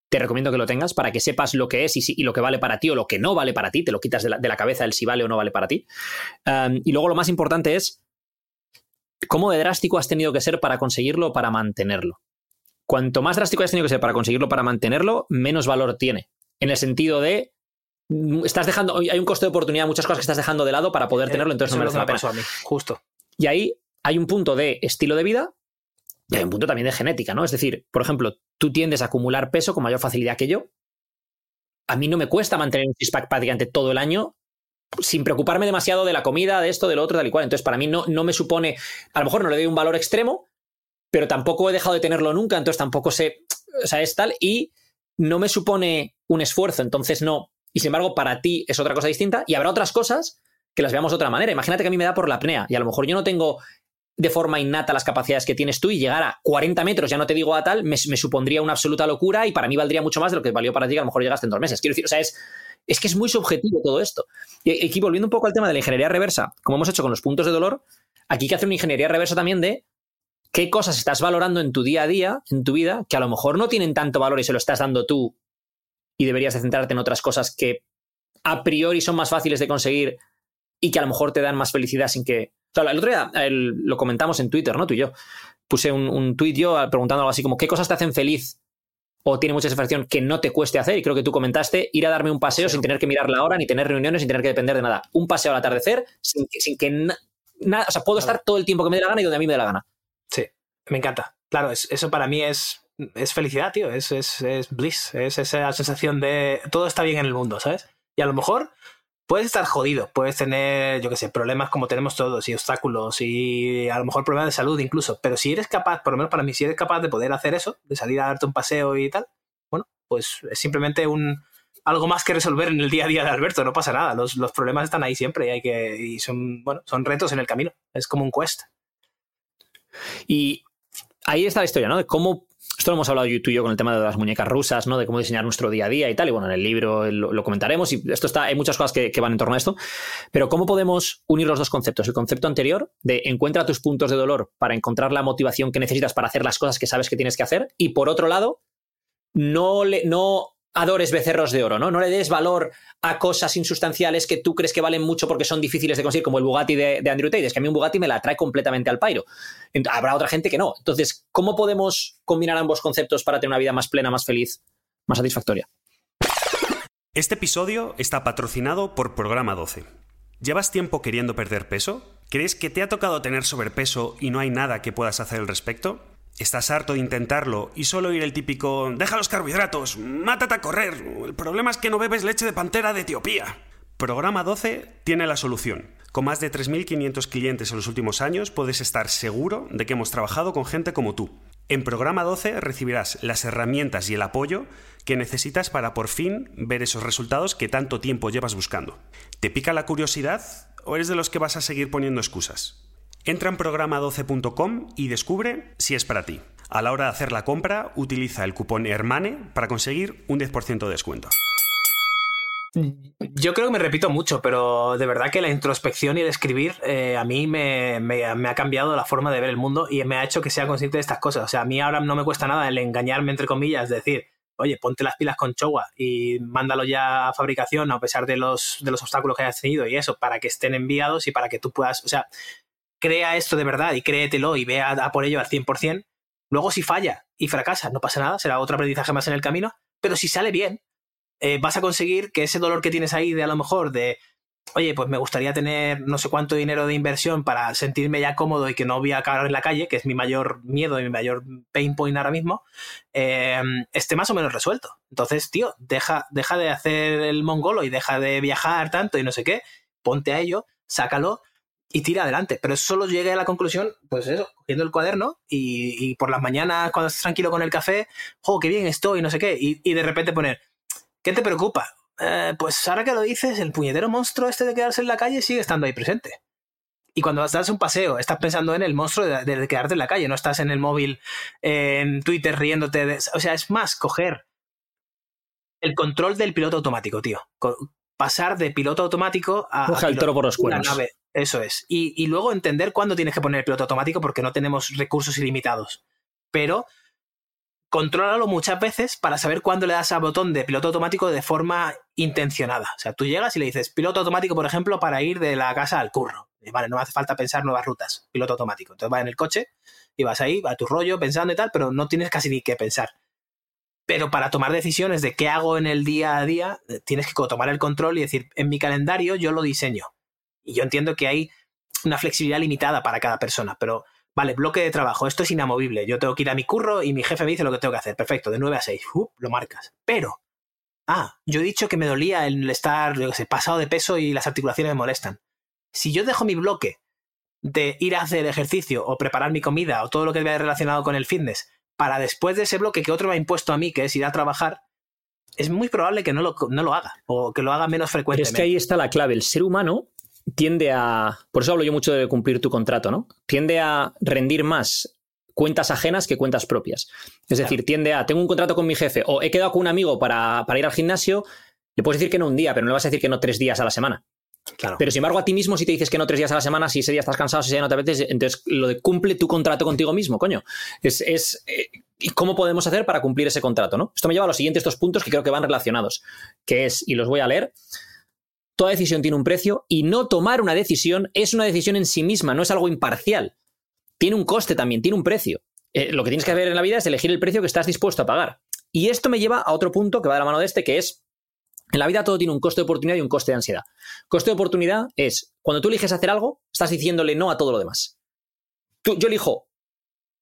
S2: te recomiendo que lo tengas para que sepas lo que es y, lo que vale para ti o lo que no vale para ti, te lo quitas de la, cabeza el si vale o no vale para ti. y luego lo más importante es cómo de drástico has tenido que ser para conseguirlo o para mantenerlo. Cuanto más drástico has tenido que ser para conseguirlo para mantenerlo, menos valor tiene en el sentido de mm, estás dejando, hay un costo de oportunidad, muchas cosas que estás dejando de lado para poder eh, tenerlo, entonces no merece la pena.
S1: A mí, justo.
S2: Y ahí hay un punto de estilo de vida y hay un punto también de genética, ¿no? Es decir, por ejemplo, tú tiendes a acumular peso con mayor facilidad que yo. A mí no me cuesta mantener un six-pack prácticamente todo el año sin preocuparme demasiado de la comida, de esto, de lo otro, tal y cual. Entonces, para mí no, no me supone, a lo mejor no le doy un valor extremo, pero tampoco he dejado de tenerlo nunca, entonces tampoco sé, o sea, es tal. Y no me supone un esfuerzo, entonces no. Y sin embargo, para ti es otra cosa distinta y habrá otras cosas que las veamos de otra manera. Imagínate que a mí me da por la apnea y a lo mejor yo no tengo de forma innata las capacidades que tienes tú y llegar a 40 metros, ya no te digo a tal, me, supondría una absoluta locura y para mí valdría mucho más de lo que valió para ti, a lo mejor llegaste en dos meses. Quiero decir, o sea, es, es que es muy subjetivo todo esto. Y aquí volviendo un poco al tema de la ingeniería reversa, como hemos hecho con los puntos de dolor, aquí hay que hacer una ingeniería reversa también de qué cosas estás valorando en tu día a día, en tu vida, que a lo mejor no tienen tanto valor y se lo estás dando tú y deberías de centrarte en otras cosas que a priori son más fáciles de conseguir y que a lo mejor te dan más felicidad sin que... el otro día lo comentamos en Twitter, ¿no? Tú y yo. Puse un, un tuit yo preguntando algo así como, ¿qué cosas te hacen feliz o tiene mucha satisfacción que no te cueste hacer? Y creo que tú comentaste ir a darme un paseo sin tener que mirar la hora, ni tener reuniones, sin tener que depender de nada. Un paseo al atardecer sin, sin que nada... O sea, puedo estar todo el tiempo que me dé la gana y donde a mí me dé la gana.
S1: Sí, me encanta. Claro, eso para mí es, es felicidad, tío. Es, es, es, bliss. Es esa sensación de todo está bien en el mundo, ¿sabes? Y a lo mejor puedes estar jodido, puedes tener, yo qué sé, problemas como tenemos todos y obstáculos y a lo mejor problemas de salud incluso. Pero si eres capaz, por lo menos para mí, si eres capaz de poder hacer eso, de salir a darte un paseo y tal, bueno, pues es simplemente un algo más que resolver en el día a día de Alberto, no pasa nada. Los, los problemas están ahí siempre y hay que. y son, bueno, son retos en el camino. Es como un quest.
S2: Y ahí está la historia, ¿no? De cómo. Esto lo hemos hablado tú y yo con el tema de las muñecas rusas, ¿no? De cómo diseñar nuestro día a día y tal. Y bueno, en el libro lo, comentaremos. Y esto está. Hay muchas cosas que, van en torno a esto. Pero ¿cómo podemos unir los dos conceptos? El concepto anterior de encuentra tus puntos de dolor para encontrar la motivación que necesitas para hacer las cosas que sabes que tienes que hacer. Y por otro lado, no, le, no adores becerros de oro, ¿no? No le des valor a cosas insustanciales que tú crees que valen mucho porque son difíciles de conseguir, como el Bugatti de, Andrew Tate. Es que a mí un Bugatti me la trae completamente al pairo. Habrá otra gente que no. Entonces, ¿cómo podemos combinar ambos conceptos para tener una vida más plena, más feliz, más satisfactoria?
S3: Este episodio está patrocinado por Programa 12. ¿Llevas tiempo queriendo perder peso? ¿Crees que te ha tocado tener sobrepeso y no hay nada que puedas hacer al respecto? Estás harto de intentarlo y solo oír el típico deja los carbohidratos, mátate a correr, el problema es que no bebes leche de pantera de Etiopía. Programa 12 tiene la solución. Con más de 3.500 clientes en los últimos años puedes estar seguro de que hemos trabajado con gente como tú. En Programa 12 recibirás las herramientas y el apoyo que necesitas para por fin ver esos resultados que tanto tiempo llevas buscando. ¿Te pica la curiosidad o eres de los que vas a seguir poniendo excusas? Entra en programa12.com y descubre si es para ti. A la hora de hacer la compra, utiliza el cupón HERMANE para conseguir un 10% de descuento.
S1: Yo creo que me repito mucho, pero de verdad que la introspección y el escribir eh, a mí me, ha cambiado la forma de ver el mundo y me ha hecho que sea consciente de estas cosas. O sea, a mí ahora no me cuesta nada el engañarme, entre comillas, decir, oye, ponte las pilas con Chowa y mándalo ya a fabricación a pesar de los, de los obstáculos que hayas tenido y eso, para que estén enviados y para que tú puedas, o sea, crea esto de verdad y créetelo y vea a, por ello al 100%. Luego si falla y fracasa, no pasa nada, será otro aprendizaje más en el camino, pero si sale bien, eh, vas a conseguir que ese dolor que tienes ahí de a lo mejor de, oye, pues me gustaría tener no sé cuánto dinero de inversión para sentirme ya cómodo y que no voy a acabar en la calle, que es mi mayor miedo y mi mayor pain point ahora mismo, eh, esté más o menos resuelto. Entonces, tío, deja, deja de hacer el mongolo y deja de viajar tanto y no sé qué, ponte a ello, sácalo y tira adelante. Pero solo llegué a la conclusión, pues eso, cogiendo el cuaderno y, por las mañanas cuando estás tranquilo con el café, ¡oh, qué bien estoy! No sé qué. Y, de repente poner, ¿qué te preocupa? Eh, pues ahora que lo dices, el puñetero monstruo este de quedarse en la calle sigue estando ahí presente. Y cuando vas a darse un paseo, estás pensando en el monstruo de, quedarte en la calle, no estás en el móvil, en Twitter riéndote. De, o sea, es más, coger el control del piloto automático, tío. Pasar de piloto automático a.
S2: el toro por los cuernos.
S1: Nave. Eso es. Y, luego entender cuándo tienes que poner el piloto automático porque no tenemos recursos ilimitados. Pero contrólalo muchas veces para saber cuándo le das al botón de piloto automático de forma intencionada. O sea, tú llegas y le dices piloto automático, por ejemplo, para ir de la casa al curro. vale, no hace falta pensar nuevas rutas, piloto automático. Entonces vas en el coche y vas ahí, a tu rollo pensando y tal, pero no tienes casi ni que pensar. Pero para tomar decisiones de qué hago en el día a día, eh, tienes que tomar el control y decir, en mi calendario yo lo diseño. Y yo entiendo que hay una flexibilidad limitada para cada persona, pero vale, bloque de trabajo, esto es inamovible. Yo tengo que ir a mi curro y mi jefe me dice lo que tengo que hacer. Perfecto, de 9 a 6, lo marcas. Pero, ah, yo he dicho que me dolía el estar, yo qué sé, pasado de peso y las articulaciones me molestan. Si yo dejo mi bloque de ir a hacer ejercicio o preparar mi comida o todo lo que vea relacionado con el fitness para después de ese bloque que otro me ha impuesto a mí, que es ir a trabajar, es muy probable que no lo, no lo haga o que lo haga menos frecuentemente.
S2: es que ahí está la clave. El ser humano tiende a. Por eso hablo yo mucho de cumplir tu contrato, ¿no? Tiende a rendir más cuentas ajenas que cuentas propias. Es decir, tiende a. Tengo un contrato con mi jefe o he quedado con un amigo para, para ir al gimnasio. Le puedes decir que no un día, pero no le vas a decir que no tres días a la semana. Pero sin embargo, a ti mismo, si te dices que no tres días a la semana, si ese día estás cansado, si ese día no te apetece, entonces lo de cumple tu contrato contigo mismo, coño. Es, es eh, cómo podemos hacer para cumplir ese contrato, ¿no? Esto me lleva a los siguientes dos puntos que creo que van relacionados, que es, y los voy a leer, toda decisión tiene un precio y no tomar una decisión es una decisión en sí misma, no es algo imparcial. Tiene un coste también, tiene un precio. Eh, lo que tienes que hacer en la vida es elegir el precio que estás dispuesto a pagar. Y esto me lleva a otro punto que va de la mano de este, que es en la vida todo tiene un coste de oportunidad y un coste de ansiedad. Coste de oportunidad es cuando tú eliges hacer algo, estás diciéndole no a todo lo demás. yo elijo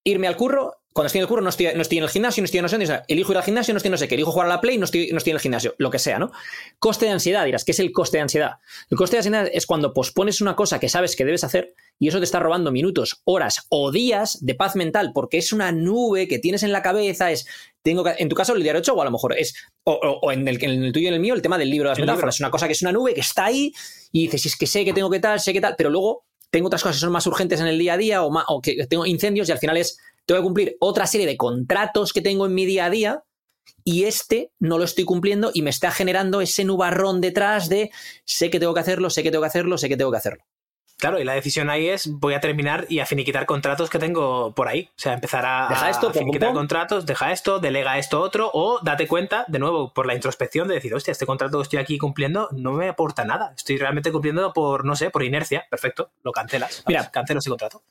S2: irme al curro cuando estoy en el curro no estoy, no estoy en el gimnasio, no estoy en no sé, elijo ir al gimnasio, no estoy no sé qué, elijo jugar a la Play, no estoy, no estoy en el gimnasio, lo que sea, ¿no? Coste de ansiedad, dirás, ¿qué es el coste de ansiedad? El coste de ansiedad es cuando pospones una cosa que sabes que debes hacer y eso te está robando minutos, horas o días de paz mental, porque es una nube que tienes en la cabeza, es, tengo que, en tu caso el diario 8 o a lo mejor es, o, en, el, en, el, tuyo y en el mío, el tema del libro de las metáforas, es una cosa que es una nube que está ahí y dices, es que sé que tengo que tal, sé que tal, pero luego tengo otras cosas que son más urgentes en el día a día o, o que tengo incendios y al final es tengo que cumplir otra serie de contratos que tengo en mi día a día y este no lo estoy cumpliendo y me está generando ese nubarrón detrás de sé que tengo que hacerlo, sé que tengo que hacerlo, sé que tengo que hacerlo.
S1: Claro, y la decisión ahí es voy a terminar y a finiquitar contratos que tengo por ahí. O sea, empezar a,
S2: deja esto,
S1: finiquitar contratos, deja esto, delega esto otro, o date cuenta, de nuevo, por la introspección de decir, hostia, este contrato que estoy aquí cumpliendo no me aporta nada. Estoy realmente cumpliendo por, no sé, por inercia. Perfecto, lo cancelas. Mira, cancelo ese contrato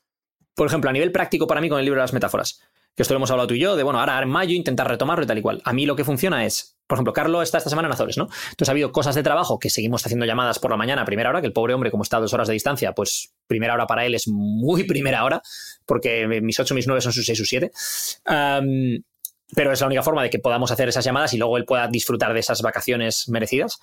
S2: por ejemplo, a nivel práctico para mí con el libro de las metáforas, que esto lo hemos hablado tú y yo, de bueno, ahora en mayo intentar retomarlo y tal y cual. A mí lo que funciona es, por ejemplo, Carlos está esta semana en Azores, ¿no? Entonces ha habido cosas de trabajo que seguimos haciendo llamadas por la mañana a primera hora, que el pobre hombre, como está a dos horas de distancia, pues primera hora para él es muy primera hora, porque mis ocho, mis nueve son sus seis, sus siete. pero es la única forma de que podamos hacer esas llamadas y luego él pueda disfrutar de esas vacaciones merecidas.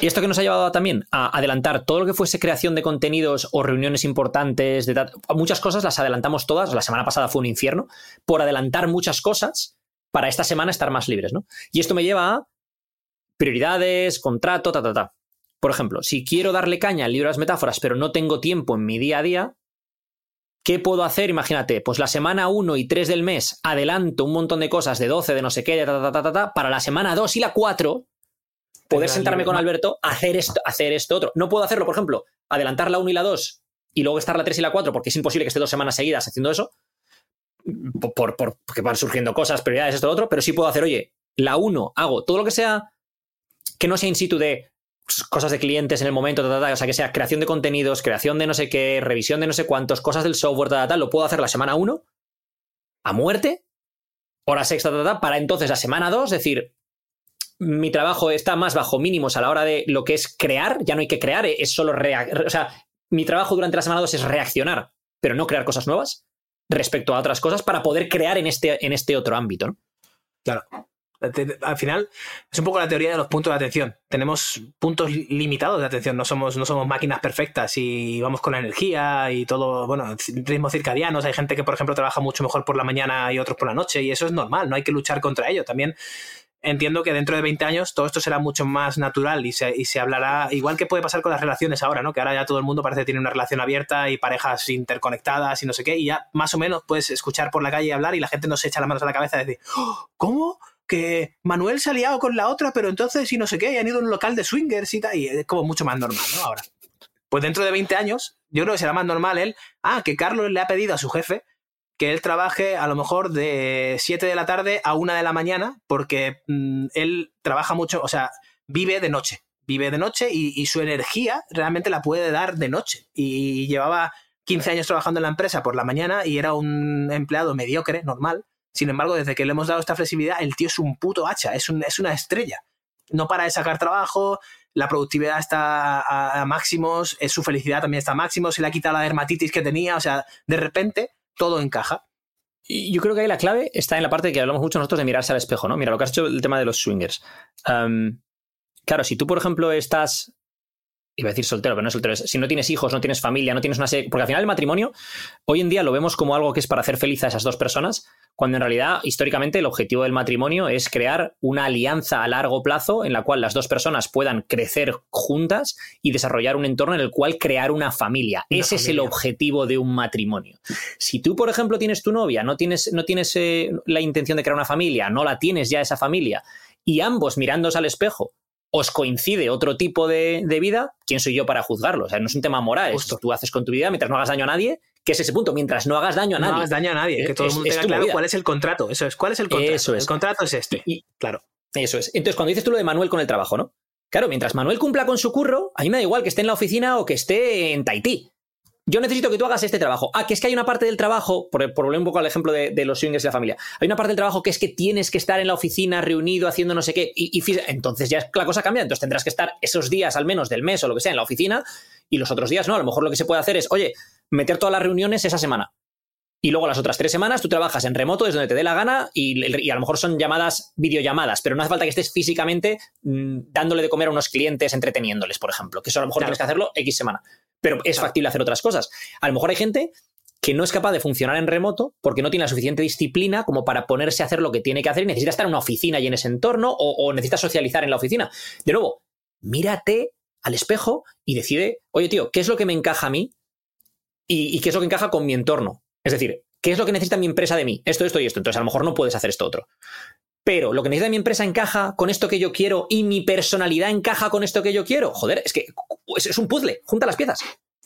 S2: Y esto que nos ha llevado también a adelantar todo lo que fuese creación de contenidos o reuniones importantes, de muchas cosas las adelantamos todas. La semana pasada fue un infierno por adelantar muchas cosas para esta semana estar más libres, ¿no? Y esto me lleva a prioridades, contrato, ta, ta, ta. Por ejemplo, si quiero darle caña al libro de las metáforas, pero no tengo tiempo en mi día a día, ¿qué puedo hacer? Imagínate, pues la semana 1 y 3 del mes adelanto un montón de cosas de 12, de no sé qué, de ta, ta, ta, ta, ta, para la semana 2 y la 4 poder sentarme con Alberto, hacer esto, hacer esto otro. No puedo hacerlo, por ejemplo, adelantar la 1 y la 2 y luego estar la 3 y la 4, porque es imposible que esté dos semanas seguidas haciendo eso, por, porque van surgiendo cosas, prioridades, esto, lo otro, pero sí puedo hacer, oye, la 1 hago todo lo que sea, que no sea in situ de cosas de clientes en el momento, o sea, que sea creación de contenidos, creación de no sé qué, revisión de no sé cuántos, cosas del software, tal, lo puedo hacer la semana 1 a muerte, hora sexta, para entonces la semana 2 decir, mi trabajo está más bajo mínimos a la hora de lo que es crear, ya no hay que crear, es solo o sea, mi trabajo durante la semana 2 es reaccionar, pero no crear cosas nuevas respecto a otras cosas para poder crear en este, en este otro ámbito, ¿no?
S1: Claro. Al final es un poco la teoría de los puntos de atención. Tenemos puntos limitados de atención, no somos, no somos máquinas perfectas y vamos con la energía y todo, bueno, ritmos circadianos. Hay gente que, por ejemplo, trabaja mucho mejor por la mañana y otros por la noche y eso es normal, no hay que luchar contra ello. También entiendo que dentro de 20 años todo esto será mucho más natural y se, y se, hablará, igual que puede pasar con las relaciones ahora, ¿no? Que ahora ya todo el mundo parece que tiene una relación abierta y parejas interconectadas y no sé qué, y ya más o menos puedes escuchar por la calle hablar y la gente no se echa las manos a la cabeza y decir, ¡Oh! ¿cómo? Que Manuel se ha liado con la otra, pero entonces y no sé qué, y han ido a un local de swingers y tal, y es como mucho más normal, ¿no? Ahora. Pues dentro de 20 años, yo creo que será más normal él, ah, que Carlos le ha pedido a su jefe que él trabaje a lo mejor de 7 de la tarde a 1 de la mañana, porque mm, él trabaja mucho, o sea, vive de noche, vive de noche y, y, su energía realmente la puede dar de noche. Y llevaba 15 años trabajando en la empresa por la mañana y era un empleado mediocre, normal. Sin embargo, desde que le hemos dado esta flexibilidad, el tío es un puto hacha, es, un, es una estrella. No para de sacar trabajo, la productividad está a, máximos, su felicidad también está a máximos, se le ha quitado la dermatitis que tenía, o sea, de repente todo encaja.
S2: Y yo creo que ahí la clave está en la parte que hablamos mucho nosotros de mirarse al espejo, ¿no? Mira, lo que has hecho el tema de los swingers. Claro, si tú, por ejemplo, estás. Iba a decir soltero, pero no es soltero. Si no tienes hijos, no tienes familia, no tienes una serie. Porque al final el matrimonio, hoy en día lo vemos como algo que es para hacer feliz a esas dos personas, cuando en realidad, históricamente, el objetivo del matrimonio es crear una alianza a largo plazo en la cual las dos personas puedan crecer juntas y desarrollar un entorno en el cual crear una familia. Una Ese familia. es el objetivo de un matrimonio. Si tú, por ejemplo, tienes tu novia, no tienes, no tienes eh, la intención de crear una familia, no la tienes ya esa familia, y ambos mirándose al espejo os coincide otro tipo de, de, vida, ¿quién soy yo para juzgarlo? O sea, no es un tema moral, es, tú haces con tu vida mientras no hagas daño a nadie, que es ese punto, mientras no hagas daño a nadie.
S1: No hagas daño a nadie, que todo el mundo tenga claro cuál es el contrato, eso es, ¿cuál es el contrato?
S2: Eso es.
S1: El contrato es este, y, claro.
S2: Eso es. Entonces, cuando dices tú lo de Manuel con el trabajo, ¿no? Claro, mientras Manuel cumpla con su curro, a mí me da igual que esté en la oficina o que esté en Tahití. Yo necesito que tú hagas este trabajo. Ah, que es que hay una parte del trabajo, por, por volver un poco al ejemplo de, los swingers de la familia, hay una parte del trabajo que es que tienes que estar en la oficina reunido haciendo no sé qué, y, y entonces ya la cosa cambia, entonces tendrás que estar esos días al menos del mes o lo que sea en la oficina, y los otros días no, a lo mejor lo que se puede hacer es, oye, meter todas las reuniones esa semana. Y luego las otras tres semanas tú trabajas en remoto desde donde te dé la gana y, y, a lo mejor son llamadas, videollamadas, pero no hace falta que estés físicamente mmm, dándole de comer a unos clientes, entreteniéndoles, por ejemplo, que eso a lo mejor claro. tienes que hacerlo X semana. Pero es claro. factible hacer otras cosas. A lo mejor hay gente que no es capaz de funcionar en remoto porque no tiene la suficiente disciplina como para ponerse a hacer lo que tiene que hacer y necesita estar en una oficina y en ese entorno o, o necesita socializar en la oficina. De nuevo, mírate al espejo y decide, oye tío, ¿qué es lo que me encaja a mí? Y, y qué es lo que encaja con mi entorno. Es decir, ¿qué es lo que necesita mi empresa de mí? Esto, esto y esto. Entonces, a lo mejor no puedes hacer esto otro. Pero lo que necesita mi empresa encaja con esto que yo quiero y mi personalidad encaja con esto que yo quiero. Joder, es que es un puzzle. Junta las piezas.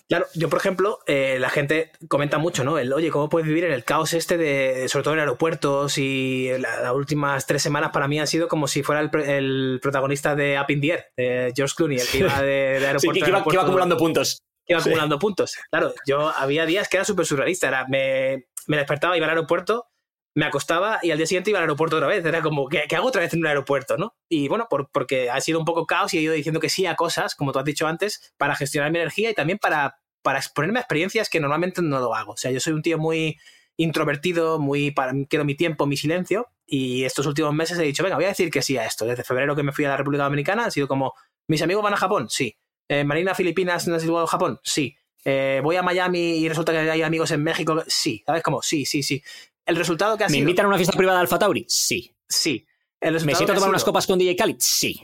S1: Claro, yo por ejemplo, eh, la gente comenta mucho, ¿no? El, oye, ¿cómo puedes vivir en el caos este de, sobre todo en aeropuertos? Y la, las últimas tres semanas para mí han sido como si fuera el, el protagonista de Up in the Air, de George Clooney, el que iba de, de aeropuerto.
S2: Sí, que, que, iba, que iba acumulando puntos.
S1: Iba acumulando sí. puntos. Claro, yo había días que era súper surrealista. Era, me, me despertaba, iba al aeropuerto, me acostaba y al día siguiente iba al aeropuerto otra vez. Era como, ¿qué, qué hago otra vez en un aeropuerto? ¿no? Y bueno, por, porque ha sido un poco caos y he ido diciendo que sí a cosas, como tú has dicho antes, para gestionar mi energía y también para, para exponerme a experiencias que normalmente no lo hago. O sea, yo soy un tío muy introvertido, muy para, quiero mi tiempo, mi silencio, y estos últimos meses he dicho, venga, voy a decir que sí a esto. Desde febrero que me fui a la República Dominicana han sido como, ¿mis amigos van a Japón? Sí. Eh, ¿Marina Filipinas no has ido a Japón? Sí. Eh, ¿Voy a Miami y resulta que hay amigos en México? Sí. ¿Sabes cómo? Sí, sí, sí. El resultado que ha
S2: ¿Me
S1: sido...
S2: invitan a una fiesta privada de Alfa Tauri? Sí.
S1: Sí.
S2: ¿Me siento a tomar sido... unas copas con DJ Khaled? Sí.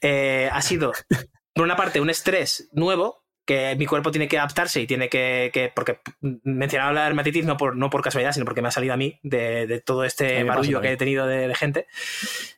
S1: Eh, ha sido, por una parte, un estrés nuevo que mi cuerpo tiene que adaptarse y tiene que, que porque mencionaba la dermatitis no por, no por casualidad, sino porque me ha salido a mí de, de todo este barullo que he tenido de, de gente,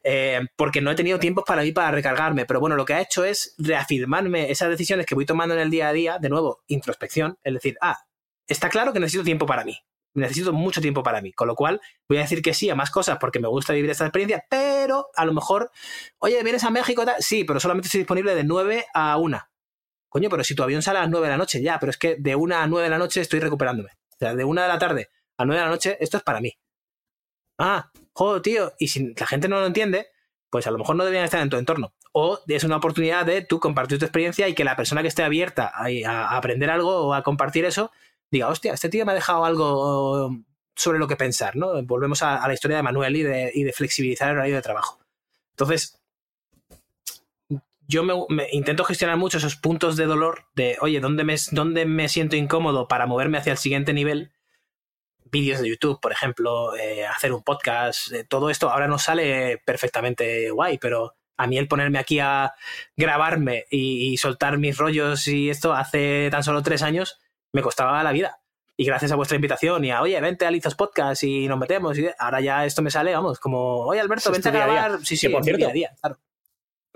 S1: eh, porque no he tenido tiempo para mí para recargarme, pero bueno, lo que ha hecho es reafirmarme esas decisiones que voy tomando en el día a día, de nuevo, introspección, es decir, ah, está claro que necesito tiempo para mí, necesito mucho tiempo para mí, con lo cual voy a decir que sí a más cosas porque me gusta vivir esta experiencia, pero a lo mejor, oye, ¿vienes a México? Sí, pero solamente estoy disponible de 9 a 1 coño, pero si tu avión sale a las 9 de la noche, ya, pero es que de 1 a 9 de la noche estoy recuperándome. O sea, de 1 de la tarde a 9 de la noche, esto es para mí. Ah, joder, tío, y si la gente no lo entiende, pues a lo mejor no deberían estar en tu entorno. O es una oportunidad de tú compartir tu experiencia y que la persona que esté abierta a, aprender algo o a compartir eso, diga, hostia, este tío me ha dejado algo sobre lo que pensar, ¿no? Volvemos a, a la historia de Manuel y de, y de flexibilizar el horario de trabajo. Entonces, yo me, intento gestionar mucho esos puntos de dolor de, oye, ¿dónde me, ¿dónde me siento incómodo para moverme hacia el siguiente nivel? Vídeos de YouTube, por ejemplo, eh, hacer un podcast, eh, todo esto ahora no sale perfectamente guay, pero a mí el ponerme aquí a grabarme y, soltar mis rollos y esto hace tan solo tres años me costaba la vida. Y gracias a vuestra invitación y a, oye, vente a Lizos Podcast y nos metemos. Y ahora ya esto me sale, vamos, como, oye, Alberto, vente a grabar. Sí, sí,
S2: por cierto, día a día, claro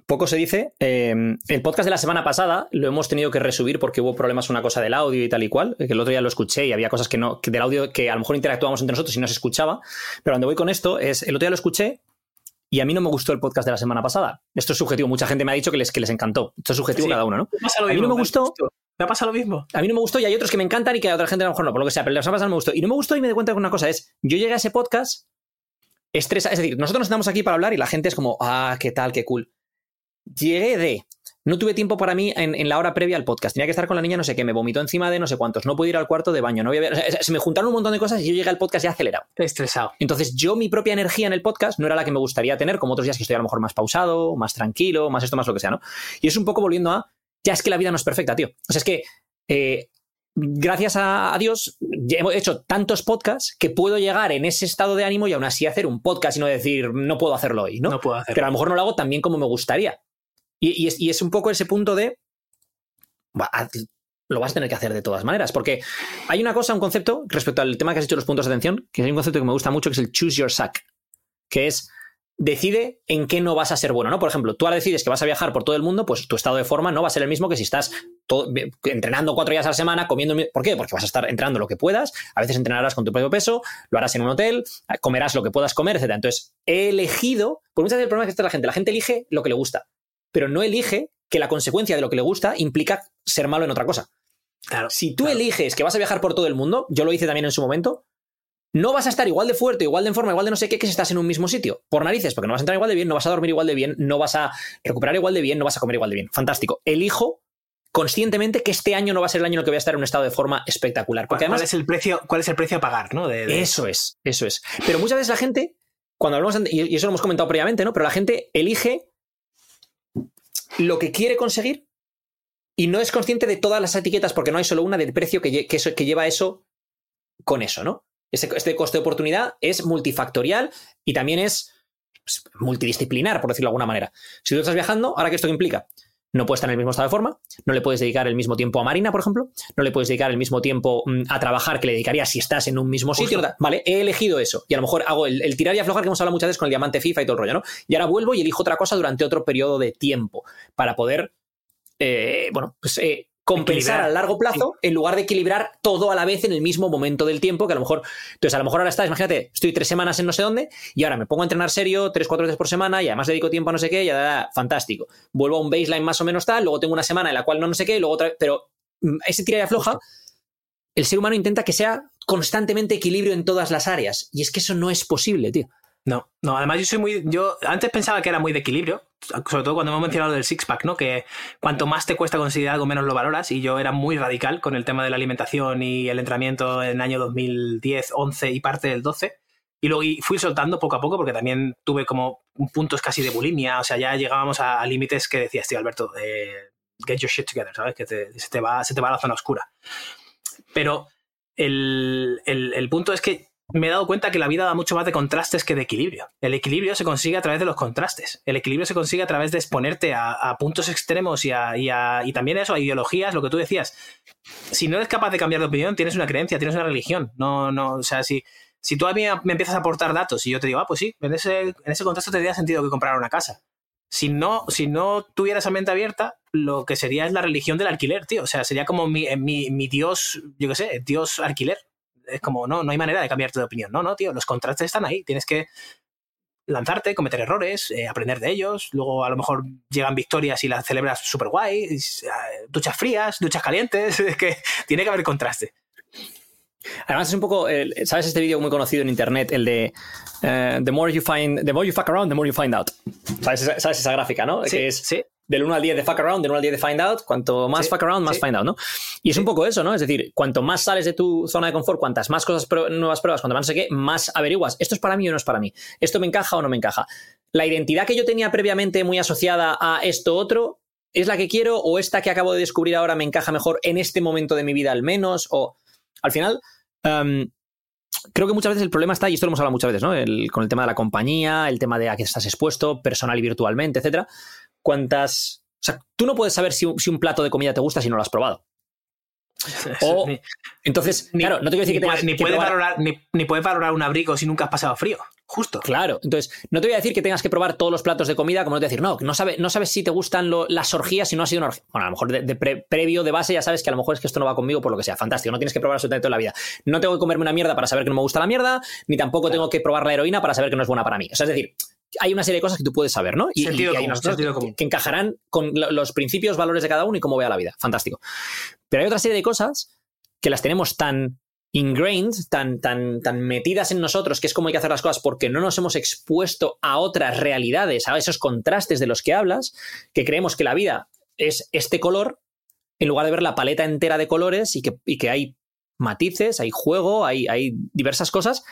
S2: poco se dice. Eh, el podcast de la semana pasada lo hemos tenido que resubir porque hubo problemas una cosa del audio y tal y cual, que el otro día lo escuché y había cosas que no, que del audio que a lo mejor interactuábamos entre nosotros y no se escuchaba. Pero donde voy con esto es, el otro día lo escuché y a mí no me gustó el podcast de la semana pasada. Esto es subjetivo. Mucha gente me ha dicho que les, que les encantó. Esto es subjetivo cada uno, ¿no?
S1: a mí no me gustó. Me ha pasado lo mismo.
S2: A mí no me gustó y hay otros que me encantan y que a otra gente a lo mejor no, por lo que sea, pero la semana pasada no me gustó. Y no me gustó y me di cuenta de una cosa es, yo llegué a ese podcast estresa, es decir, nosotros nos estamos aquí para hablar y la gente es como, ah, qué tal, qué cool llegué de. No tuve tiempo para mí en, la hora previa al podcast. Tenía que estar con la niña, no sé qué, me vomitó encima de no sé cuántos. No pude ir al cuarto de baño. No se me juntaron un montón de cosas y yo llegué al podcast ya acelerado.
S1: Estresado.
S2: Entonces, yo, mi propia energía en el podcast no era la que me gustaría tener, como otros días que estoy a lo mejor más pausado, más tranquilo, más esto, más lo que sea, ¿no? Y es un poco volviendo a. Ya es que la vida no es perfecta, tío. O sea, es que. Eh, gracias a, Dios, he hecho tantos podcasts que puedo llegar en ese estado de ánimo y aún así hacer un podcast y no decir, no puedo hacerlo hoy, ¿no?
S1: No puedo hacerlo.
S2: Pero a lo mejor no lo hago tan bien como me gustaría. Y, es, un poco ese punto de. lo vas a tener que hacer de todas maneras. Porque hay una cosa, un concepto, respecto al tema que has hecho los puntos de atención, que hay un concepto que me gusta mucho, que es el choose your suck. Que es decide en qué no vas a ser bueno, ¿no? Por ejemplo, tú ahora decides que vas a viajar por todo el mundo, pues tu estado de forma no va a ser el mismo que si estás entrenando cuatro días a la semana, comiendo... ¿Por qué? Porque vas a estar entrenando lo que puedas, a veces entrenarás con tu propio peso, lo harás en un hotel, comerás lo que puedas comer, etc. Entonces, he elegido, por muchas veces el problema que está la gente, la gente elige lo que le gusta pero no elige que la consecuencia de lo que le gusta implica ser malo en otra cosa.
S1: Claro,
S2: si tú eliges que vas a viajar por todo el mundo, yo lo hice también en su momento, no vas a estar igual de fuerte, igual de en forma, igual de no sé qué que si estás en un mismo sitio. Por narices, porque no vas a entrar igual de bien, no vas a dormir igual de bien, no vas a recuperar igual de bien, no vas a comer igual de bien. Fantástico. Elijo conscientemente que este año no va a ser el año en el que voy a estar en un estado de forma espectacular. Porque además,
S1: ¿Cuál es el precio, cuál es el precio a pagar? ¿no?
S2: Eso es, eso es. Pero muchas veces la gente, cuando hablamos, y eso lo hemos comentado previamente, ¿no? Pero la gente elige lo que quiere conseguir y no es consciente de todas las etiquetas, porque no hay solo una del precio que, que, lleva eso con eso, ¿no? este coste de oportunidad es multifactorial y también es pues, multidisciplinar, por decirlo de alguna manera. Si tú estás viajando, ¿ahora qué esto implica? No puedes estar en el mismo estado de forma, no le puedes dedicar el mismo tiempo a Marina, por ejemplo, no le puedes dedicar el mismo tiempo mm, a trabajar que le dedicarías si estás en un mismo sitio. Vale, he elegido eso y a lo mejor hago el, tirar y aflojar que hemos hablado muchas veces con el diamante FIFA y todo el rollo, ¿no? Y ahora vuelvo y elijo otra cosa durante otro periodo de tiempo para poder, eh, bueno, pues eh, compensar a largo plazo en lugar de equilibrar todo a la vez en el mismo momento del tiempo, que a lo mejor, entonces a lo mejor ahora estás, imagínate, estoy tres semanas en no sé dónde y ahora me pongo a entrenar serio tres, cuatro veces por semana y además dedico tiempo a no sé qué, y ya, fantástico. Vuelvo a un baseline más o menos tal, luego tengo una semana en la cual no no sé qué, y luego otra pero mm, ese tira y afloja, el ser humano intenta que sea constantemente equilibrio en todas las áreas y es que eso no es posible, tío.
S1: No, no, además yo soy muy. Yo antes pensaba que era muy de equilibrio, sobre todo cuando hemos mencionado del six-pack, ¿no? Que cuanto más te cuesta conseguir algo, menos lo valoras. Y yo era muy radical con el tema de la alimentación y el entrenamiento en el año 2010, 11 y parte del 12. Y luego fui soltando poco a poco porque también tuve como puntos casi de bulimia. O sea, ya llegábamos a, límites que decías, tío, Alberto, eh, get your shit together, ¿sabes? Que se, te va, se te va a la zona oscura. Pero el, el punto es que me he dado cuenta que la vida da mucho más de contrastes que de equilibrio. El equilibrio se consigue a través de los contrastes. El equilibrio se consigue a través de exponerte a, puntos extremos y, y, también eso, a ideologías, lo que tú decías. Si no eres capaz de cambiar de opinión, tienes una creencia, tienes una religión. No, no, o sea, si, si tú a mí me empiezas a aportar datos y yo te digo, ah, pues sí, en ese, en ese contraste tendría sentido que comprar una casa. Si no, si no tuviera esa mente abierta, lo que sería es la religión del alquiler, tío. O sea, sería como mi, mi, mi dios, yo qué sé, dios alquiler es como, no, no hay manera de cambiarte de opinión. No, no, tío, los contrastes están ahí. Tienes que lanzarte, cometer errores, eh, aprender de ellos. Luego a lo mejor llegan victorias y las celebras súper guay. Eh, duchas frías, duchas calientes. Es que tiene que haber contraste.
S2: Además es un poco, ¿sabes este vídeo muy conocido en internet? El de eh, the more you find, the more you fuck around, the more you find out. ¿Sabes esa, gráfica, no?
S1: Sí,
S2: es,
S1: sí.
S2: Del 1 al 10 de fuck around, del 1 al 10 de find out, cuanto más fuck around, más find out, ¿no? Y es un poco eso, ¿no? Es decir, cuanto más sales de tu zona de confort, cuantas más cosas nuevas pruebas, cuanto más no sé qué, más averiguas, ¿esto es para mí o no es para mí? ¿Esto me encaja o no me encaja? La identidad que yo tenía previamente muy asociada a esto otro, ¿es la que quiero o esta que acabo de descubrir ahora me encaja mejor en este momento de mi vida al menos? O al final... Em, creo que muchas veces el problema está, y esto lo hemos hablado muchas veces, ¿no? con el tema de la compañía, el tema de a qué estás expuesto, personal y virtualmente, etcétera. Cuántas. O sea, tú no puedes saber si un, plato de comida te gusta si no lo has probado. O, entonces, claro, no te voy a decir que
S1: ni, puedes valorar, ni, puedes valorar un abrigo si nunca has pasado frío. Justo.
S2: Claro. Entonces, no te voy a decir que tengas que probar todos los platos de comida, como no te voy a decir, no, no sabes, no sabes si te gustan las orgías si no ha sido una orgía. Bueno, a lo mejor de, previo, de base, ya sabes que a lo mejor es que esto no va conmigo por lo que sea. Fantástico. No tienes que probar absolutamente toda la vida. No tengo que comerme una mierda para saber que no me gusta la mierda, ni tampoco tengo que probar la heroína para saber que no es buena para mí. O sea, es decir, hay una serie de cosas que tú puedes saber, ¿no? Y, hay unas cosas que, encajarán con los principios, valores de cada uno y cómo vea la vida. Fantástico. Pero hay otra serie de cosas que las tenemos tan ingrained, tan, tan, tan metidas en nosotros, que es como hay que hacer las cosas porque no nos hemos expuesto a otras realidades, a esos contrastes de los que hablas, que creemos que la vida es este color, en lugar de ver la paleta entera de colores y que, que hay matices, hay juego, hay, hay diversas cosas,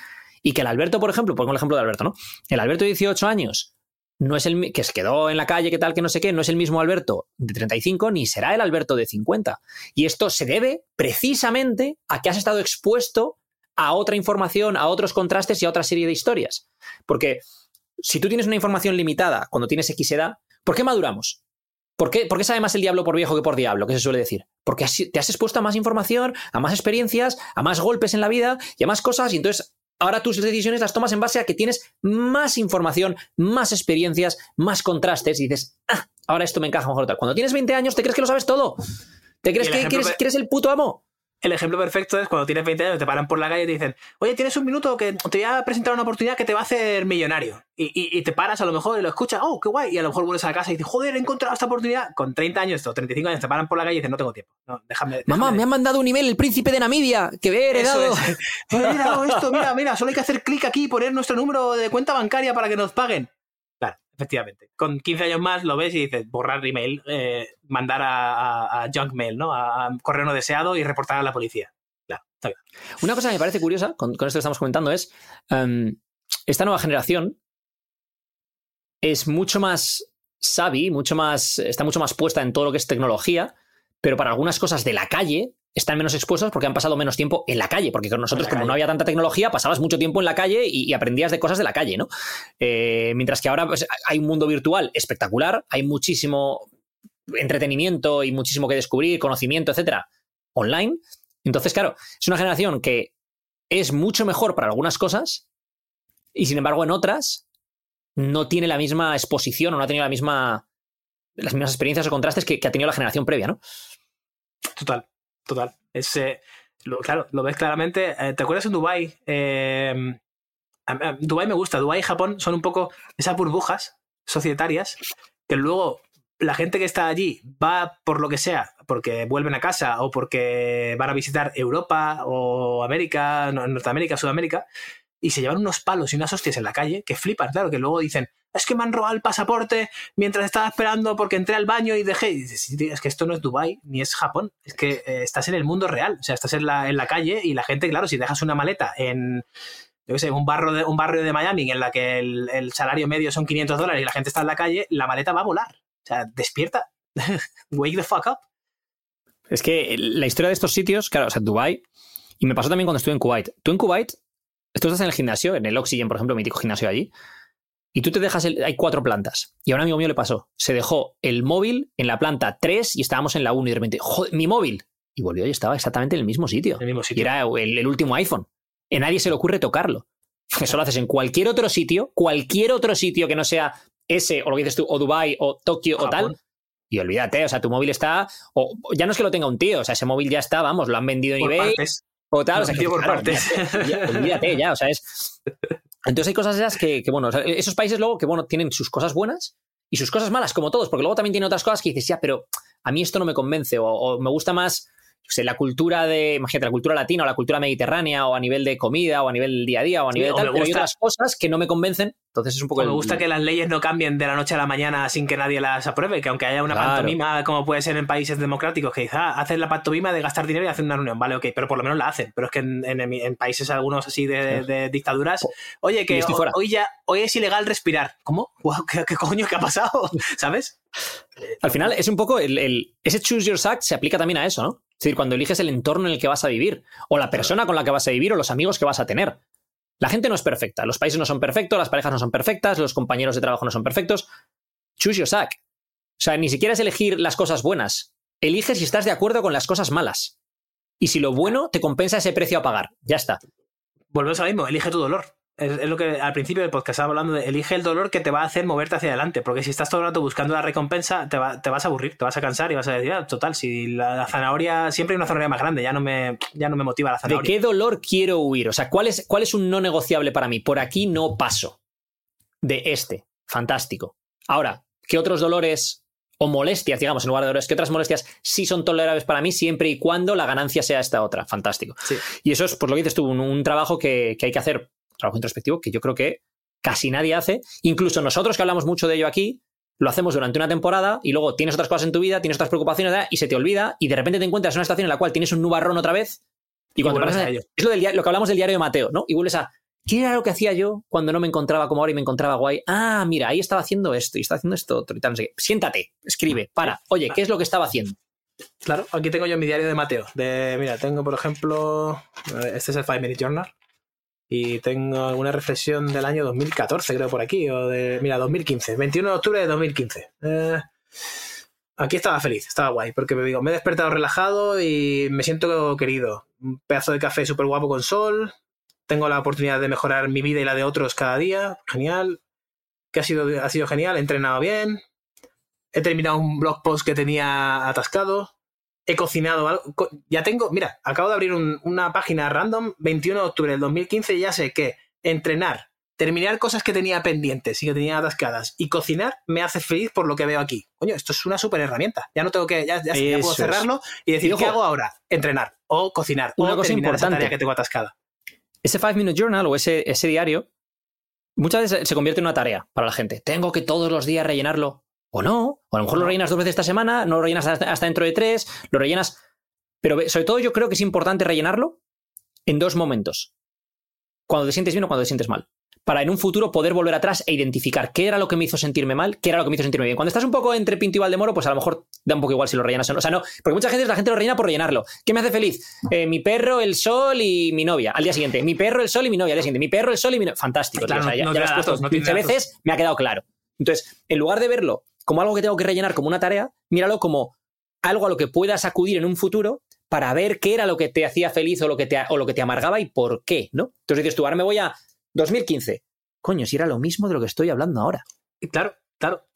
S2: y que el Alberto, por ejemplo, pongo el ejemplo de Alberto, ¿no? El Alberto de 18 años no es el que se quedó en la calle, que tal, que no sé qué, no es el mismo Alberto de 35 ni será el Alberto de 50. Y esto se debe precisamente a que has estado expuesto a otra información, a otros contrastes y a otra serie de historias. Porque si tú tienes una información limitada cuando tienes X edad, ¿por qué maduramos? ¿Por qué, ¿Por qué, sabe más el diablo por viejo que por diablo, que se suele decir? Porque te has expuesto a más información, a más experiencias, a más golpes en la vida y a más cosas, y entonces ahora tus decisiones las tomas en base a que tienes más información, más experiencias, más contrastes y dices, ah, ahora esto me encaja mejor. Cuando tienes 20 años, ¿te crees que lo sabes todo? ¿Te crees que, eres, que eres el puto amo?
S1: El ejemplo perfecto es cuando tienes 20 años, te paran por la calle y te dicen, oye, tienes un minuto que te voy a presentar una oportunidad que te va a hacer millonario. Y, te paras a lo mejor y lo escuchas, oh, qué guay. Y a lo mejor vuelves a la casa y dices, joder, he encontrado esta oportunidad. Con 30 años o 35 años te paran por la calle y dices, no tengo tiempo. No, déjame,
S2: Mamá, me han mandado un email el príncipe de Namibia que he heredado.
S1: mira, esto, mira, mira, solo hay que hacer clic aquí y poner nuestro número de cuenta bancaria para que nos paguen efectivamente. Con 15 años más lo ves y dices borrar email, eh, mandar a, junk mail, ¿no? A, correo no deseado y reportar a la policía. Claro,
S2: Una cosa que me parece curiosa con, esto que estamos comentando es em, esta nueva generación es mucho más savvy, mucho más, está mucho más puesta en todo lo que es tecnología, pero para algunas cosas de la calle están menos expuestos porque han pasado menos tiempo en la calle, porque con nosotros, como no había tanta tecnología, pasabas mucho tiempo en la calle y, aprendías de cosas de la calle, ¿no? Eh, mientras que ahora pues, hay un mundo virtual espectacular, hay muchísimo entretenimiento y muchísimo que descubrir, conocimiento, etcétera, online. Entonces, claro, es una generación que es mucho mejor para algunas cosas y, sin embargo, en otras no tiene la misma exposición o no ha tenido la misma, las mismas experiencias o contrastes que, que ha tenido la generación previa, ¿no?
S1: Total total. Es, claro, lo ves claramente. Eh, ¿Te acuerdas en Dubai? Eh, Dubai me gusta. Dubai y Japón son un poco esas burbujas societarias que luego la gente que está allí va por lo que sea, porque vuelven a casa o porque van a visitar Europa o América, Norteamérica, Sudamérica, y se llevan unos palos y unas hostias en la calle que flipan, claro, que luego dicen, es que me han robado el pasaporte mientras estaba esperando porque entré al baño y dejé. Y dices, es que esto no es Dubai ni es Japón, es que eh, estás en el mundo real, o sea, estás en la, en la calle y la gente, claro, si dejas una maleta en, sé, un barrio de, un barrio de Miami en la que el, salario medio son 500 dólares y la gente está en la calle, la maleta va a volar. O sea, despierta. Wake the fuck up.
S2: Es que la historia de estos sitios, claro, o sea, Dubai, y me pasó también cuando estuve en Kuwait. Tú en Kuwait, tú estás en el gimnasio, en el Oxygen, por ejemplo, mítico gimnasio allí, y tú te dejas, el, hay cuatro plantas. Y a un amigo mío le pasó. Se dejó el móvil en la planta 3 y estábamos en la 1 y de repente, joder, mi móvil. Y volvió y estaba exactamente en el mismo sitio.
S1: El mismo sitio.
S2: Y era el, último iPhone. A nadie se le ocurre tocarlo. Eso lo haces en cualquier otro sitio, cualquier otro sitio que no sea ese, o lo que dices tú, o Dubai, o Tokio, o tal. Y olvídate, o sea, tu móvil está. O ya no es que lo tenga un tío, o sea, ese móvil ya está, vamos, lo han vendido en eBay. O tal, o sea, que, por partes. olvídate ya, o sea, es. Entonces hay cosas esas que, bueno, esos países luego que, bueno, tienen sus cosas buenas y sus cosas malas, como todos, porque luego también tiene otras cosas que dices, ya, pero a mí esto no me convence o, me gusta más, sé, la cultura de, imagínate, la cultura latina o la cultura mediterránea o a nivel de comida o a nivel día a día o a nivel de tal, pero hay otras cosas que no me convencen Entonces es un poco...
S1: me gusta que las leyes no cambien de la noche a la mañana sin que nadie las apruebe, que aunque haya una pantomima, como puede ser en países democráticos, que quizá ah, hacen la pantomima de gastar dinero y hacen una reunión, vale, ok, pero por lo menos la hacen. Pero es que en, países algunos así de, dictaduras, oye, que hoy, ya, hoy es ilegal respirar. ¿Cómo? ¿Qué, coño qué ha pasado? ¿Sabes?
S2: Al final es un poco el, ese choose your sack se aplica también a eso, ¿no? Es decir, cuando eliges el entorno en el que vas a vivir, o la persona con la que vas a vivir, o los amigos que vas a tener. La gente no es perfecta, los países no son perfectos, las parejas no son perfectas, los compañeros de trabajo no son perfectos. Choose your sack. O sea, ni siquiera es elegir las cosas buenas. Elige si estás de acuerdo con las cosas malas. Y si lo bueno te compensa ese precio a pagar. Ya está.
S1: Volvemos al mismo, elige tu dolor. Es, lo que al principio del podcast estaba hablando de elige el dolor que te va a hacer moverte hacia adelante. Porque si estás todo el rato buscando la recompensa, te, vas a aburrir, te vas a cansar y vas a decir, ah, total, si la, zanahoria, siempre hay una zanahoria más grande, ya no me, ya no me motiva la zanahoria.
S2: ¿De qué dolor quiero huir? O sea, ¿cuál es, ¿cuál es un no negociable para mí? Por aquí no paso. De este. Fantástico. Ahora, ¿qué otros dolores o molestias, digamos, en lugar de dolores, qué otras molestias sí son tolerables para mí siempre y cuando la ganancia sea esta otra? Fantástico. Y eso es, por lo que dices tú, un, trabajo que, que hay que hacer trabajo introspectivo que yo creo que casi nadie hace. Incluso nosotros que hablamos mucho de ello aquí, lo hacemos durante una temporada y luego tienes otras cosas en tu vida, tienes otras preocupaciones y se te olvida y de repente te encuentras en una situación en la cual tienes un nubarrón otra vez y, cuando te a ello. Es lo, del, lo que hablamos del diario de Mateo, ¿no? Y vuelves a, ¿qué era lo que hacía yo cuando no me encontraba como ahora y me encontraba guay? Ah, mira, ahí estaba haciendo esto y estaba haciendo esto otro y tal, no sé Siéntate, escribe, para. Oye, ¿qué es lo que estaba haciendo?
S1: Claro, aquí tengo yo mi diario de Mateo. De, mira, tengo por ejemplo, este es el Five Minute Journal. Y tengo alguna reflexión del año 2014, creo, por aquí, o de, mira, 2015, 21 de octubre de 2015. Eh, aquí estaba feliz, estaba guay, porque me digo, me he despertado relajado y me siento querido. Un pedazo de café súper guapo con sol, tengo la oportunidad de mejorar mi vida y la de otros cada día, genial. Que ha sido, ha sido genial, he entrenado bien, he terminado un blog post que tenía atascado, he cocinado algo. Ya tengo, mira, acabo de abrir una página random, 21 de octubre del 2015, y ya sé que entrenar, terminar cosas que tenía pendientes y que tenía atascadas y cocinar me hace feliz por lo que veo aquí. Coño, esto es una super herramienta. Ya no tengo que, ya, puedo cerrarlo y decir, ¿qué hago ahora? Entrenar o cocinar
S2: una
S1: o
S2: cosa importante
S1: que tengo atascada.
S2: Ese 5 Minute Journal o ese, ese diario muchas veces se convierte en una tarea para la gente. Tengo que todos los días rellenarlo. O no, o a lo mejor lo rellenas dos veces esta semana, no lo rellenas hasta dentro de tres, lo rellenas. Pero sobre todo yo creo que es importante rellenarlo en dos momentos. Cuando te sientes bien o cuando te sientes mal. Para en un futuro poder volver atrás e identificar qué era lo que me hizo sentirme mal, qué era lo que me hizo sentirme bien. Cuando estás un poco entre Pinto y Valdemoro, pues a lo mejor da un poco igual si lo rellenas o no. O sea, no, porque mucha gente, la gente lo rellena por rellenarlo. ¿Qué me hace feliz? Eh, mi perro, el sol y mi novia. Al día siguiente. Mi perro, el sol y mi novia. Al día siguiente. Mi perro, el sol y mi novia. Fantástico. ya, lo has puesto 15 veces, me ha quedado claro. Entonces, en lugar de verlo como algo que tengo que rellenar como una tarea, míralo como algo a lo que puedas acudir en un futuro para ver qué era lo que te hacía feliz o lo que te, o lo que te amargaba y por qué, ¿no? Entonces dices tú, ahora me voy a 2015. Coño, si era lo mismo de lo que estoy hablando ahora.
S1: Claro, claro.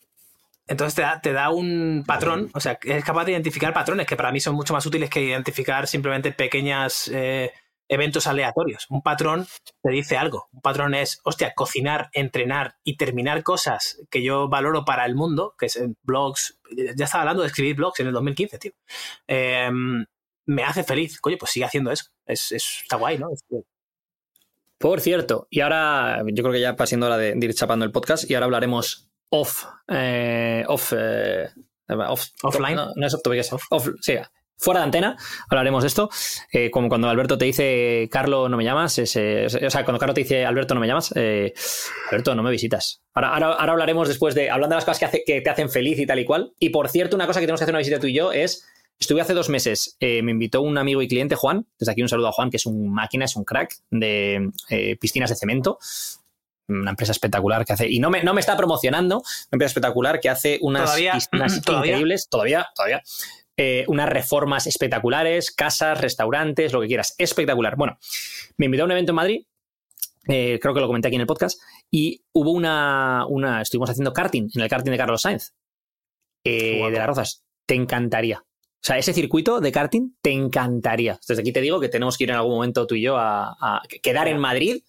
S1: Entonces te da, te da un patrón, o sea, es capaz de identificar patrones que para mí son mucho más útiles que identificar simplemente pequeñas eh, eventos aleatorios. Un patrón te dice algo. Un patrón es, hostia, cocinar, entrenar y terminar cosas que yo valoro para el mundo, que es en blogs. Ya estaba hablando de escribir blogs en el 2015, tío. Em, me hace feliz. Coño, pues sigue haciendo eso. Es, está guay, ¿no?
S2: Por cierto, y ahora yo creo que ya pasando hora de, ir chapando el podcast y ahora hablaremos off. Eh, off, eh,
S1: offline.
S2: No, es off es off, off sí, fuera de antena, hablaremos de esto. Eh, como cuando Alberto te dice, Carlos, no me llamas. o sea, cuando Carlos te dice, Alberto, no me llamas. Eh, Alberto, no me visitas. Ahora, ahora, hablaremos después de, hablando de las cosas que, te hacen feliz y tal y cual. Y por cierto, una cosa que tenemos que hacer una visita tú y yo es, estuve hace dos meses, eh, me invitó un amigo y cliente, Juan. Desde aquí un saludo a Juan, que es un máquina, es un crack de piscinas de cemento una empresa espectacular que hace, y no me, no me está promocionando, una empresa espectacular que hace unas piscinas increíbles, todavía, todavía, eh, unas reformas espectaculares, casas, restaurantes, lo que quieras. Espectacular. Bueno, me invitó a un evento en Madrid, eh, creo que lo comenté aquí en el podcast, y hubo una, una estuvimos haciendo karting, en el karting de Carlos Sainz, eh, de las Rozas. Te encantaría. O sea, ese circuito de karting te encantaría. Desde aquí te digo que tenemos que ir en algún momento tú y yo a, quedar en Madrid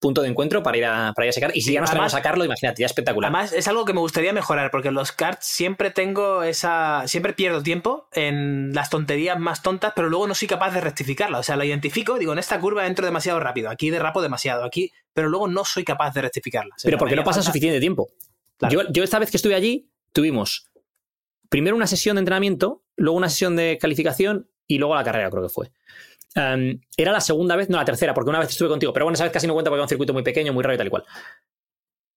S2: punto de encuentro para ir a, para ir a sacar. Y si ya nos tenemos a sacarlo, imagínate, ya espectacular.
S1: Además, es algo que me gustaría mejorar, porque en los karts siempre tengo esa. Siempre pierdo tiempo en las tonterías más tontas, pero luego no soy capaz de rectificarla. O sea, la identifico, digo, en esta curva entro demasiado rápido, aquí derrapo demasiado, aquí, pero luego no soy capaz de rectificarla.
S2: pero porque no pasa suficiente tiempo. Yo, yo esta vez que estuve allí, tuvimos primero una sesión de entrenamiento, luego una sesión de calificación y luego la carrera, creo que fue. Em, era la segunda vez, no la tercera, porque una vez estuve contigo, pero bueno, esa vez casi no cuenta porque era un circuito muy pequeño, muy raro y tal y cual.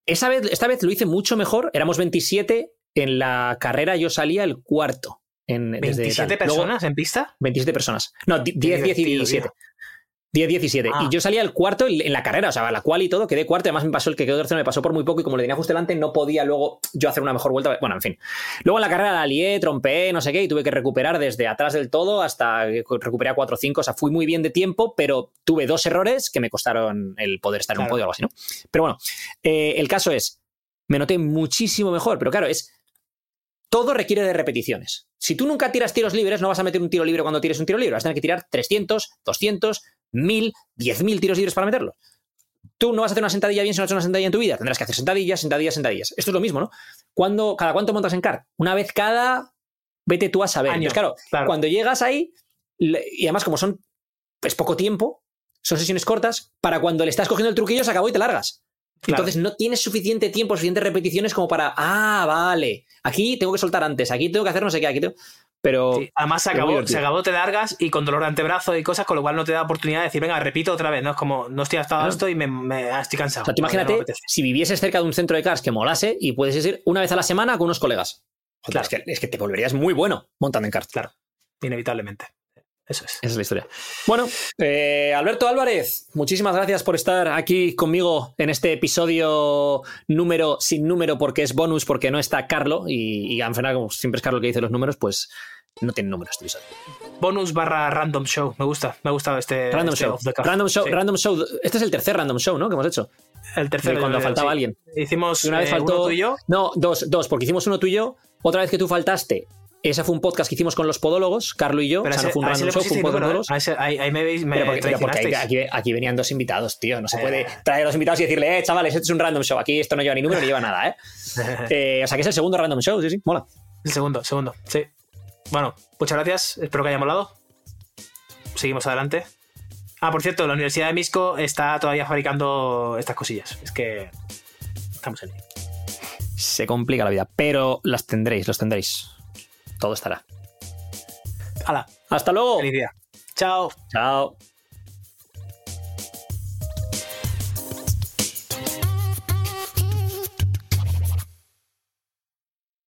S2: Esa vez, esta vez lo hice mucho mejor, éramos 27, en la carrera yo salía el cuarto. En,
S1: ¿27 personas en pista?
S2: 27 personas. No, 10, 10 y 17. 10-17. Y ah. yo salía el cuarto en la carrera, o sea, la cual y todo, quedé cuarto. Además, me pasó el que quedó tercero, me pasó por muy poco y como le tenía justo delante, no podía luego yo hacer una mejor vuelta. Bueno, en fin. Luego en la carrera la lié, trompé, no sé qué, y tuve que recuperar desde atrás del todo hasta recuperé a 4-5. O sea, fui muy bien de tiempo, pero tuve dos errores que me costaron el poder estar en un podio o algo así, ¿no? Pero bueno, eh, el caso es, me noté muchísimo mejor, pero claro, es. Todo requiere de repeticiones. Si tú nunca tiras tiros libres, no vas a meter un tiro libre cuando tires un tiro libre. Vas a tener que tirar 300, 200, mil, diez mil tiros libres para meterlo. Tú no vas a hacer una sentadilla bien si no has hecho una sentadilla en tu vida. Tendrás que hacer sentadillas, sentadillas, sentadillas. Esto es lo mismo, ¿no? Cuando, ¿Cada cuánto montas en car? Una vez cada. Vete tú a saber. claro, cuando llegas ahí, y además, como son. Es poco tiempo, son sesiones cortas, para cuando le estás cogiendo el truquillo se acabó y te largas. Entonces no tienes suficiente tiempo, suficientes repeticiones como para. Ah, vale. Aquí tengo que soltar antes, aquí tengo que hacer no sé qué, aquí tengo. Pero.
S1: además se acabó, se acabó, te largas y con dolor de antebrazo y cosas, con lo cual no te da oportunidad de decir, venga, repito otra vez, ¿no? Es como, no estoy hasta esto y me, estoy cansado.
S2: O sea, tú imagínate si vivieses cerca de un centro de cars que molase y puedes ir una vez a la semana con unos colegas. es, que, es, que, te volverías muy bueno montando en cars.
S1: Claro, inevitablemente. Eso es.
S2: Esa es la historia. Bueno, eh, Alberto Álvarez, muchísimas gracias por estar aquí conmigo en este episodio número sin número porque es bonus, porque no está Carlo. Y, y en final, como siempre es Carlo que dice los números, pues no tiene números este
S1: Bonus barra random show. Me gusta, me ha gustado este.
S2: Random
S1: este
S2: show. Random show, random show. Este es el tercer random show, ¿no? Que hemos hecho.
S1: El tercer.
S2: cuando faltaba alguien.
S1: Hicimos una vez eh, faltó, uno tú y yo.
S2: No, dos, dos, porque hicimos uno tú y yo. Otra vez que tú faltaste, ese fue un podcast que hicimos con los podólogos, Carlo y yo.
S1: Pero o sea, no fue un random show, fue un podólogos. ahí, me veis, me
S2: pero porque, aquí, aquí, venían dos invitados, tío. No se puede eh. traer a los invitados y decirle, eh, chavales, esto es un random show. Aquí esto no lleva ni número ni lleva nada, ¿eh? eh o sea, que es el segundo random show, sí, sí, mola.
S1: El segundo, segundo, sí. Bueno, muchas gracias. Espero que haya molado. Seguimos adelante. Ah, por cierto, la Universidad de Misco está todavía fabricando estas cosillas. Es que estamos en ello.
S2: Se complica la vida, pero las tendréis, los tendréis. Todo estará.
S1: ¡Hala!
S2: ¡Hasta luego!
S1: ¡Feliz día! ¡Chao!
S2: ¡Chao!